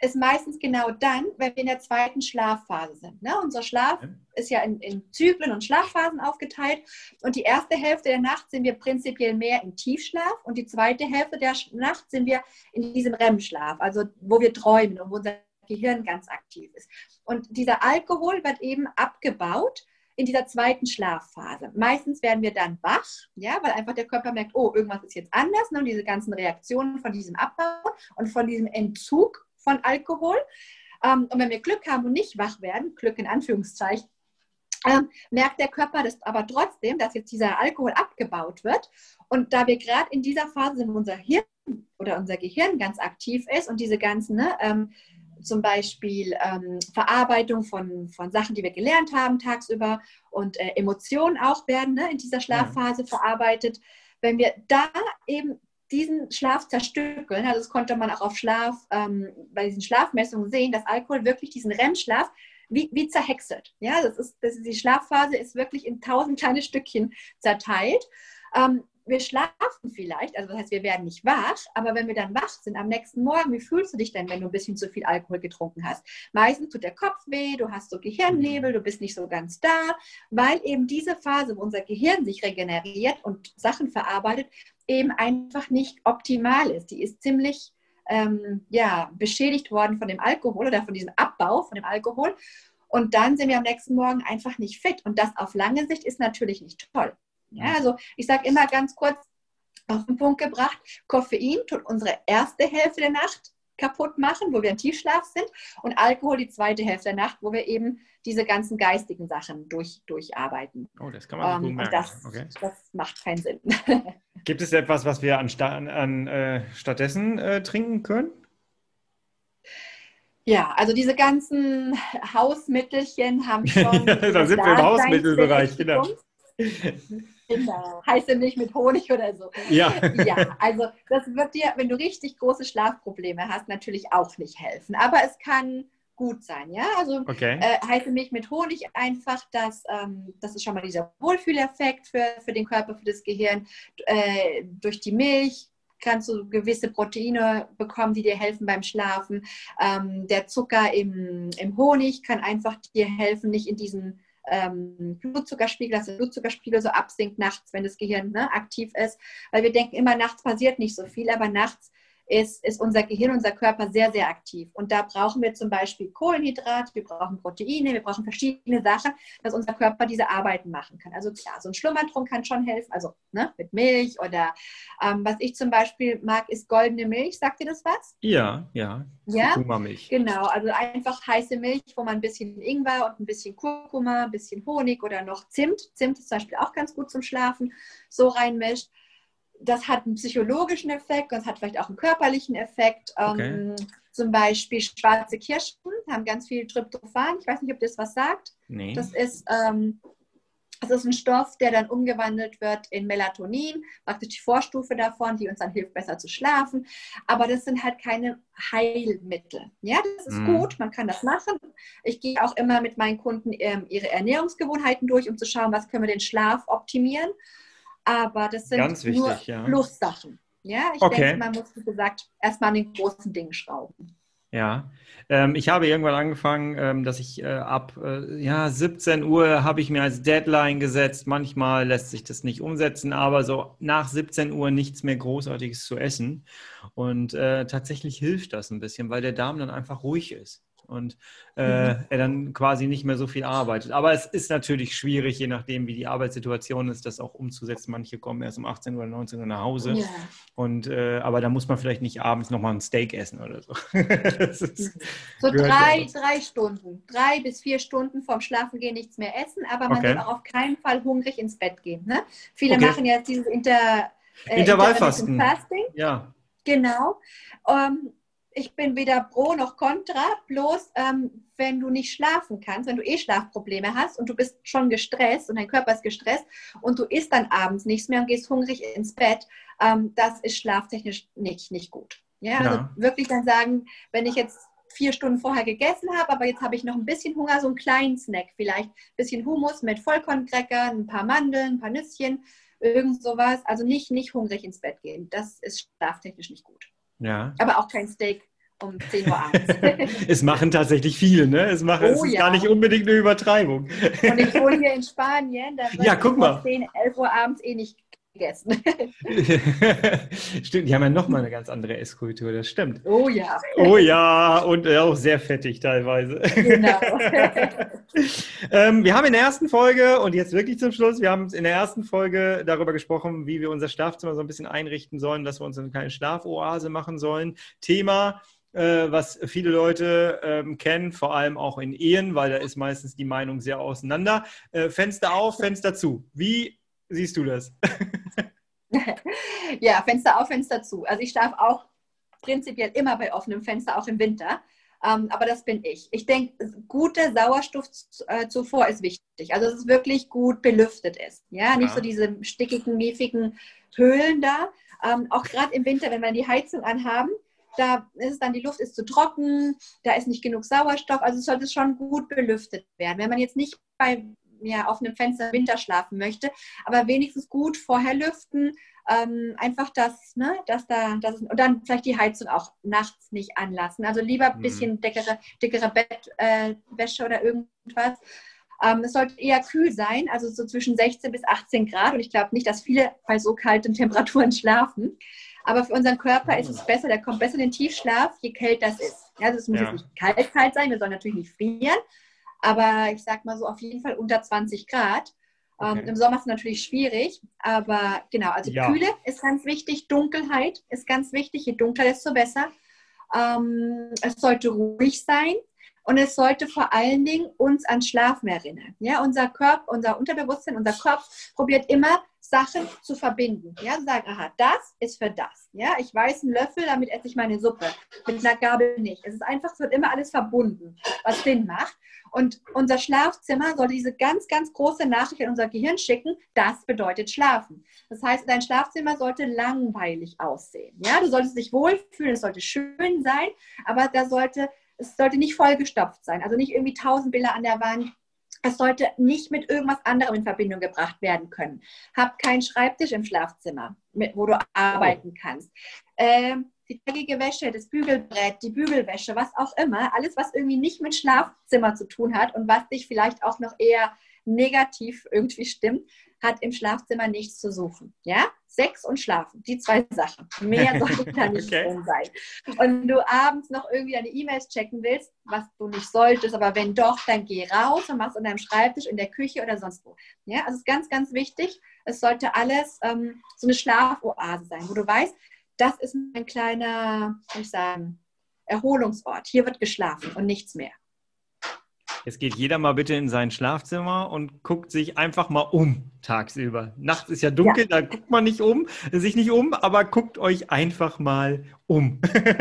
Speaker 2: ist meistens genau dann, wenn wir in der zweiten Schlafphase sind. Ne? Unser Schlaf ist ja in, in, Zyklen und Schlafphasen aufgeteilt. Und die erste Hälfte der Nacht sind wir prinzipiell mehr im Tiefschlaf und die zweite Hälfte der Nacht sind wir in diesem REM-Schlaf, also wo wir träumen und wo unser Gehirn ganz aktiv ist. Und dieser Alkohol wird eben abgebaut in dieser zweiten Schlafphase. Meistens werden wir dann wach, ja, weil einfach der Körper merkt, oh, irgendwas ist jetzt anders. Ne? Und diese ganzen Reaktionen von diesem Abbau und von diesem Entzug von Alkohol. Ähm, und wenn wir Glück haben und nicht wach werden, Glück in Anführungszeichen, ähm, merkt der Körper das aber trotzdem, dass jetzt dieser Alkohol abgebaut wird. Und da wir gerade in dieser Phase sind, wo unser Hirn oder unser Gehirn ganz aktiv ist und diese ganzen ne, ähm, zum Beispiel ähm, Verarbeitung von, von Sachen, die wir gelernt haben tagsüber und äh, Emotionen auch werden ne, in dieser Schlafphase ja. verarbeitet. Wenn wir da eben diesen Schlaf zerstückeln. Also das konnte man auch auf Schlaf, ähm, bei diesen Schlafmessungen sehen, dass Alkohol wirklich diesen REM-Schlaf wie, wie zerhäckselt. Ja, das ist, das ist, die Schlafphase ist wirklich in tausend kleine Stückchen zerteilt. Ähm, wir schlafen vielleicht, also das heißt, wir werden nicht wach, aber wenn wir dann wach sind am nächsten Morgen, wie fühlst du dich denn, wenn du ein bisschen zu viel Alkohol getrunken hast? Meistens tut der Kopf weh, du hast so Gehirnnebel, du bist nicht so ganz da, weil eben diese Phase, wo unser Gehirn sich regeneriert und Sachen verarbeitet, eben einfach nicht optimal ist. Die ist ziemlich ähm, ja, beschädigt worden von dem Alkohol oder von diesem Abbau von dem Alkohol. Und dann sind wir am nächsten Morgen einfach nicht fit. Und das auf lange Sicht ist natürlich nicht toll. Ja, also ich sage immer ganz kurz auf den Punkt gebracht, Koffein tut unsere erste Hälfte der Nacht kaputt machen, wo wir im Tiefschlaf sind, und Alkohol die zweite Hälfte der Nacht, wo wir eben diese ganzen geistigen Sachen durch, durcharbeiten.
Speaker 1: Oh, das kann man um, gut merken.
Speaker 2: Das, okay. das, macht keinen Sinn.
Speaker 1: Gibt es etwas, was wir an, an äh, stattdessen äh, trinken können?
Speaker 2: Ja, also diese ganzen Hausmittelchen haben schon.
Speaker 1: da sind wir im Hausmittelbereich, genau.
Speaker 2: Genau. Heiße Milch mit Honig oder so.
Speaker 1: Ja.
Speaker 2: Ja, also das wird dir, wenn du richtig große Schlafprobleme hast, natürlich auch nicht helfen. Aber es kann gut sein, ja. Also
Speaker 1: okay.
Speaker 2: äh, heiße Milch mit Honig einfach, das, ähm, das ist schon mal dieser Wohlfühleffekt für, für den Körper, für das Gehirn. Äh, durch die Milch kannst du gewisse Proteine bekommen, die dir helfen beim Schlafen. Ähm, der Zucker im, im Honig kann einfach dir helfen, nicht in diesen ähm, Blutzuckerspiegel, dass der Blutzuckerspiegel so absinkt nachts, wenn das Gehirn ne, aktiv ist. Weil wir denken immer, nachts passiert nicht so viel, aber nachts ist, ist unser Gehirn, unser Körper sehr, sehr aktiv. Und da brauchen wir zum Beispiel Kohlenhydrate, wir brauchen Proteine, wir brauchen verschiedene Sachen, dass unser Körper diese Arbeiten machen kann. Also klar, so ein Schlummertrunk kann schon helfen, also ne, mit Milch oder ähm, was ich zum Beispiel mag, ist goldene Milch. Sagt ihr das was?
Speaker 1: Ja, ja.
Speaker 2: Ja, Milch. genau. Also einfach heiße Milch, wo man ein bisschen Ingwer und ein bisschen Kurkuma, ein bisschen Honig oder noch Zimt, Zimt ist zum Beispiel auch ganz gut zum Schlafen, so reinmischt das hat einen psychologischen Effekt, das hat vielleicht auch einen körperlichen Effekt. Okay. Ähm, zum Beispiel schwarze Kirschen haben ganz viel Tryptophan. Ich weiß nicht, ob das was sagt.
Speaker 1: Nee.
Speaker 2: Das ist, ähm, das ist ein Stoff, der dann umgewandelt wird in Melatonin, praktisch die Vorstufe davon, die uns dann hilft, besser zu schlafen. Aber das sind halt keine Heilmittel. Ja, das ist mm. gut, man kann das machen. Ich gehe auch immer mit meinen Kunden ähm, ihre Ernährungsgewohnheiten durch, um zu schauen, was können wir den Schlaf optimieren aber das sind
Speaker 1: Ganz wichtig, nur ja.
Speaker 2: Plussachen. Ja, ich
Speaker 1: okay.
Speaker 2: denke, man muss, wie gesagt, erstmal an den großen Dingen schrauben.
Speaker 1: Ja, ähm, ich habe irgendwann angefangen, ähm, dass ich äh, ab äh, ja, 17 Uhr habe ich mir als Deadline gesetzt. Manchmal lässt sich das nicht umsetzen, aber so nach 17 Uhr nichts mehr Großartiges zu essen. Und äh, tatsächlich hilft das ein bisschen, weil der Darm dann einfach ruhig ist und äh, mhm. er dann quasi nicht mehr so viel arbeitet. Aber es ist natürlich schwierig, je nachdem, wie die Arbeitssituation ist, das auch umzusetzen. Manche kommen erst um 18 Uhr oder 19 Uhr nach Hause. Ja. Und, äh, aber da muss man vielleicht nicht abends nochmal ein Steak essen oder so.
Speaker 2: ist, so drei, drei Stunden, drei bis vier Stunden vorm Schlafengehen nichts mehr essen, aber man okay. soll auch auf keinen Fall hungrig ins Bett gehen. Ne? Viele okay. machen jetzt dieses Inter,
Speaker 1: äh, Intervallfasten. Ja.
Speaker 2: Genau. Um, ähm, ich bin weder pro noch contra, bloß ähm, wenn du nicht schlafen kannst, wenn du eh Schlafprobleme hast und du bist schon gestresst und dein Körper ist gestresst und du isst dann abends nichts mehr und gehst hungrig ins Bett, ähm, das ist schlaftechnisch nicht, nicht gut. Ja, ja, also wirklich dann sagen, wenn ich jetzt vier Stunden vorher gegessen habe, aber jetzt habe ich noch ein bisschen Hunger, so einen kleinen Snack, vielleicht ein bisschen Hummus mit Vollkorncrackern, ein paar Mandeln, ein paar Nüsschen, irgend sowas. Also nicht, nicht hungrig ins Bett gehen. Das ist schlaftechnisch nicht gut.
Speaker 1: Ja.
Speaker 2: Aber auch kein Steak um 10 Uhr abends.
Speaker 1: es machen tatsächlich viele, ne? Es, machen, oh, es ist ja. gar nicht unbedingt eine Übertreibung.
Speaker 2: Und ich wohne hier in Spanien, da wird
Speaker 1: ja, guck mal.
Speaker 2: 10, 11 Uhr abends eh nicht gegessen.
Speaker 1: stimmt, die haben ja nochmal eine ganz andere Esskultur, das stimmt.
Speaker 2: Oh ja.
Speaker 1: Oh ja, und auch sehr fettig teilweise. Genau. ähm, wir haben in der ersten Folge, und jetzt wirklich zum Schluss, wir haben in der ersten Folge darüber gesprochen, wie wir unser Schlafzimmer so ein bisschen einrichten sollen, dass wir uns eine kleine Schlafoase machen sollen. Thema äh, was viele Leute ähm, kennen, vor allem auch in Ehen, weil da ist meistens die Meinung sehr auseinander. Äh, Fenster auf, Fenster zu. Wie siehst du das?
Speaker 2: ja, Fenster auf, Fenster zu. Also ich schlafe auch prinzipiell immer bei offenem Fenster, auch im Winter. Ähm, aber das bin ich. Ich denke, gute Sauerstoffzufuhr ist wichtig. Also, dass es wirklich gut belüftet ist. Ja, nicht ja. so diese stickigen, miefigen Höhlen da. Ähm, auch gerade im Winter, wenn wir die Heizung anhaben, da ist es dann, die Luft ist zu trocken, da ist nicht genug Sauerstoff. Also, es sollte schon gut belüftet werden. Wenn man jetzt nicht bei ja, auf einem Fenster im Winter schlafen möchte, aber wenigstens gut vorher lüften, ähm, einfach das, ne, dass da, das, und dann vielleicht die Heizung auch nachts nicht anlassen. Also lieber ein mhm. bisschen dickere, dickere Bettwäsche äh, oder irgendwas. Ähm, es sollte eher kühl sein, also so zwischen 16 bis 18 Grad. Und ich glaube nicht, dass viele bei so kalten Temperaturen schlafen. Aber für unseren Körper ist es besser, der kommt besser in den Tiefschlaf, je kälter es ist. Also es muss ja. jetzt nicht kalt, kalt sein, wir sollen natürlich nicht frieren, aber ich sag mal so auf jeden Fall unter 20 Grad. Ähm, okay. Ähm, Im Sommer ist es natürlich schwierig, aber genau, also ja. Kühle ist ganz wichtig, Dunkelheit ist ganz wichtig, je dunkler, desto besser. Ähm, es sollte ruhig sein und es sollte vor allen Dingen uns an Schlafen erinnern. Ja, unser Körper, unser Unterbewusstsein, unser Kopf probiert immer Sachen zu verbinden. Ja, zu sagen, aha, das ist für das. Ja, ich weiß einen Löffel, damit esse ich meine Suppe. Mit einer Gabel nicht. Es ist einfach, es wird immer alles verbunden, was Sinn macht. Und unser Schlafzimmer soll diese ganz, ganz große Nachricht in unser Gehirn schicken. Das bedeutet Schlafen. Das heißt, dein Schlafzimmer sollte langweilig aussehen. Ja, du solltest dich wohlfühlen, es sollte schön sein, aber da sollte, es sollte nicht vollgestopft sein. Also nicht irgendwie tausend Bilder an der Wand. Es sollte nicht mit irgendwas anderem in Verbindung gebracht werden können. Hab keinen Schreibtisch im Schlafzimmer, wo du arbeiten kannst. Ähm, die dreckige Wäsche, das Bügelbrett, die Bügelwäsche, was auch immer, alles, was irgendwie nicht mit Schlafzimmer zu tun hat und was dich vielleicht auch noch eher negativ irgendwie stimmt, hat im Schlafzimmer nichts zu suchen. Ja? Sex und Schlafen, die zwei Sachen. Mehr sollte da nicht okay. drin sein. Und du abends noch irgendwie deine E-Mails checken willst, was du nicht solltest, aber wenn doch, dann geh raus und mach's an deinem Schreibtisch, in der Küche oder sonst wo. Ja, also es ist ganz, ganz wichtig. Es sollte alles ähm, so eine Schlafoase sein, wo du weißt, das ist ein kleiner, soll ich sagen, Erholungsort. Hier wird geschlafen und nichts mehr.
Speaker 1: Jetzt geht jeder mal bitte in sein Schlafzimmer und guckt sich einfach mal um tagsüber. Nachts ist ja dunkel, ja. da guckt man nicht um, sich nicht um, aber guckt euch einfach mal um.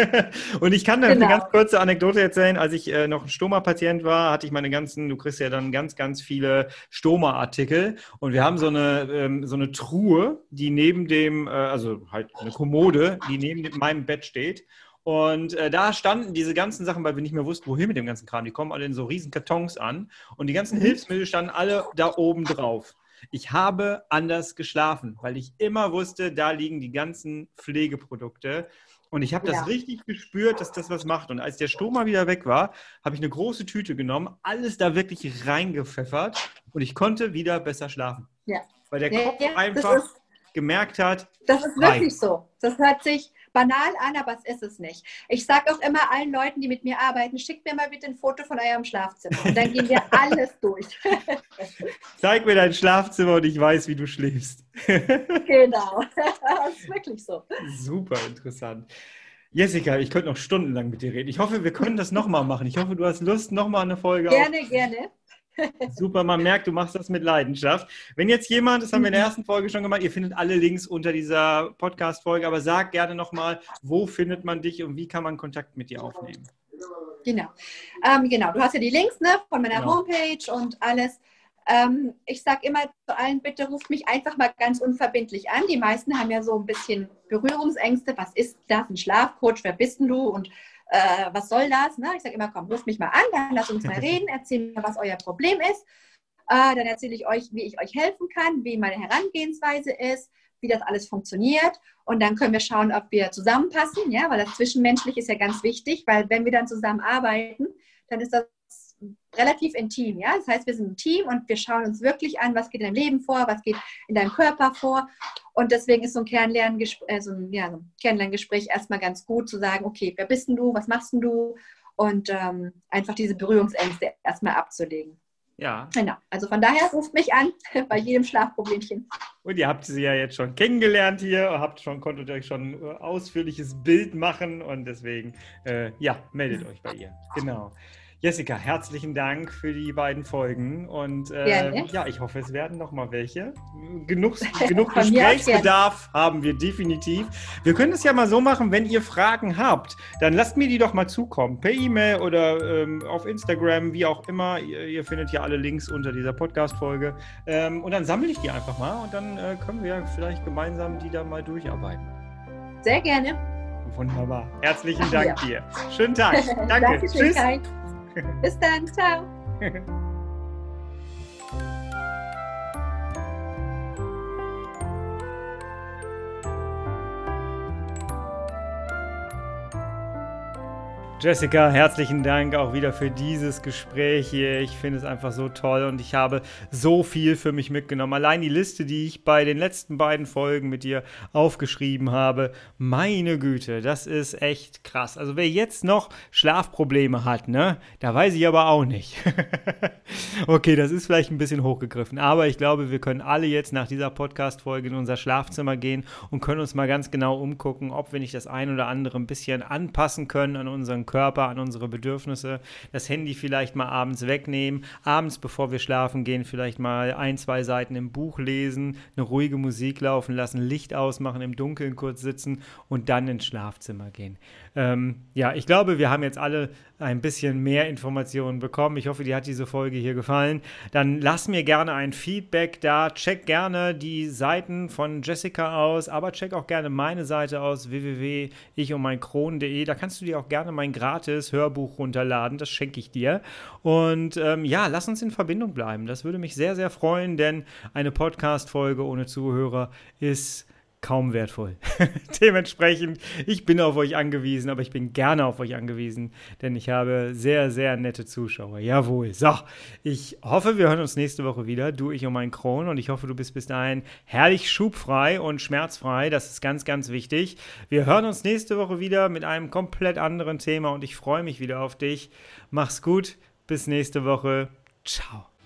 Speaker 1: und ich kann da genau. eine ganz kurze Anekdote erzählen. Als ich äh, noch ein Stoma-Patient war, hatte ich meine ganzen, du kriegst ja dann ganz, ganz viele Stoma-Artikel und wir haben so eine, ähm, so eine Truhe, die neben dem, äh, also halt eine Kommode, die neben meinem Bett steht. Und äh, da standen diese ganzen Sachen, weil wir nicht mehr wussten, wohin mit dem ganzen Kram. Die kommen alle in so riesen Kartons an. Und die ganzen mhm. Hilfsmittel standen alle da oben drauf. Ich habe anders geschlafen, weil ich immer wusste, da liegen die ganzen Pflegeprodukte. Und ich habe das ja. richtig gespürt, dass das was macht. Und als der Strom mal wieder weg war, habe ich eine große Tüte genommen, alles da wirklich reingepfeffert und ich konnte wieder besser schlafen. Ja. Weil der Kopf ja, einfach gemerkt hat.
Speaker 2: Das ist wirklich so. Das hört sich banal an, aber es ist es nicht. Ich sage auch immer allen Leuten, die mit mir arbeiten, schickt mir mal bitte ein Foto von eurem Schlafzimmer und dann gehen wir alles durch.
Speaker 1: Zeig mir dein Schlafzimmer und ich weiß, wie du schläfst.
Speaker 2: genau, das ist wirklich so.
Speaker 1: Super interessant. Jessica, ich könnte noch stundenlang mit dir reden. Ich hoffe, wir können das nochmal machen. Ich hoffe, du hast Lust, nochmal eine Folge
Speaker 2: Gerne, auf. gerne.
Speaker 1: Super, man merkt, du machst das mit Leidenschaft. Wenn jetzt jemand, das haben wir in der mhm. ersten Folge schon gemacht, ihr findet alle Links unter dieser Podcast-Folge, aber sag gerne nochmal, wo findet man dich und wie kann man Kontakt mit dir aufnehmen?
Speaker 2: Genau. Ähm, genau, du hast ja die Links ne, von meiner genau. Homepage und alles. Ähm, ich sage immer zu allen, bitte ruft mich einfach mal ganz unverbindlich an. Die meisten haben ja so ein bisschen Berührungsängste. Was ist das, ein Schlafcoach? Wer bist denn du? Und äh, was soll das? Ne? Ich sage immer, komm, ruft mich mal an, dann lass uns mal reden, erzähl mir, was euer Problem ist. Äh, dann erzähle ich euch, wie ich euch helfen kann, wie meine Herangehensweise ist, wie das alles funktioniert. Und dann können wir schauen, ob wir zusammenpassen, ja, weil das Zwischenmenschlich ist ja ganz wichtig, weil wenn wir dann zusammen arbeiten, dann ist das relativ intim, ja. Das heißt, wir sind ein Team und wir schauen uns wirklich an, was geht in deinem Leben vor, was geht in deinem Körper vor. Und deswegen ist so ein, Kennenlerngespräch, äh, so ein, ja, so ein Kennenlerngespräch erstmal ganz gut zu sagen, okay, wer bist denn du, was machst denn du? Und ähm, einfach diese Berührungsängste erstmal abzulegen.
Speaker 1: Ja.
Speaker 2: Genau. Also von daher ruft mich an bei jedem Schlafproblemchen.
Speaker 1: Und ihr habt sie ja jetzt schon kennengelernt hier, habt schon, konntet euch schon ein ausführliches Bild machen und deswegen, äh, ja, meldet euch bei ihr. Genau. Jessica, herzlichen Dank für die beiden Folgen und äh, ja, ich hoffe, es werden noch mal welche. Genug, genug Gesprächsbedarf haben wir definitiv. Wir können es ja mal so machen, wenn ihr Fragen habt, dann lasst mir die doch mal zukommen, per E-Mail oder ähm, auf Instagram, wie auch immer. Ihr, ihr, findet ja alle Links unter dieser Podcast-Folge ähm, und dann sammle ich die einfach mal und dann äh, können wir vielleicht gemeinsam die da mal durcharbeiten.
Speaker 2: Sehr gerne.
Speaker 1: Wunderbar. Herzlichen Dank ja. dir. Schönen Tag. Danke.
Speaker 2: Tschüss. Bis dann. Ciao.
Speaker 1: Jessica, herzlichen Dank auch wieder für dieses Gespräch hier. Ich finde es einfach so toll und ich habe so viel für mich mitgenommen. Allein die Liste, die ich bei den letzten beiden Folgen mit dir aufgeschrieben habe, meine Güte, das ist echt krass. Also wer jetzt noch Schlafprobleme hat, ne, da weiß ich aber auch nicht. okay, das ist vielleicht ein bisschen hochgegriffen, aber ich glaube, wir können alle jetzt nach dieser Podcast-Folge in unser Schlafzimmer gehen und können uns mal ganz genau umgucken, ob wir nicht das ein oder andere ein bisschen anpassen können an unseren Körper, an unsere Bedürfnisse. Das Handy vielleicht mal abends wegnehmen, abends, bevor wir schlafen gehen, vielleicht mal ein, zwei Seiten im Buch lesen, eine ruhige Musik laufen lassen, Licht ausmachen, im Dunkeln kurz sitzen und dann ins Schlafzimmer gehen. Ähm, ja, ich glaube, wir haben jetzt alle ein bisschen mehr Informationen bekommen. Ich hoffe, dir hat diese Folge hier gefallen. Dann lass mir gerne ein Feedback da. Check gerne die Seiten von Jessica aus, aber check auch gerne meine Seite aus, www.ichundmeinkron.de. Da kannst du dir auch gerne mein gratis Hörbuch runterladen. Das schenke ich dir. Und ähm, ja, lass uns in Verbindung bleiben. Das würde mich sehr, sehr freuen, denn eine Podcast-Folge ohne Zuhörer ist kaum wertvoll. Dementsprechend, ich bin auf euch angewiesen, aber ich bin gerne auf euch angewiesen, denn ich habe sehr, sehr nette Zuschauer. Jawohl. So, ich hoffe, wir hören uns nächste Woche wieder, du, ich und mein Kron, und ich hoffe, du bist bis dahin herrlich schubfrei und schmerzfrei. Das ist ganz, ganz wichtig. Wir hören uns nächste Woche wieder mit einem komplett anderen Thema und ich freue mich wieder auf dich. Mach's gut. Bis nächste Woche. Ciao.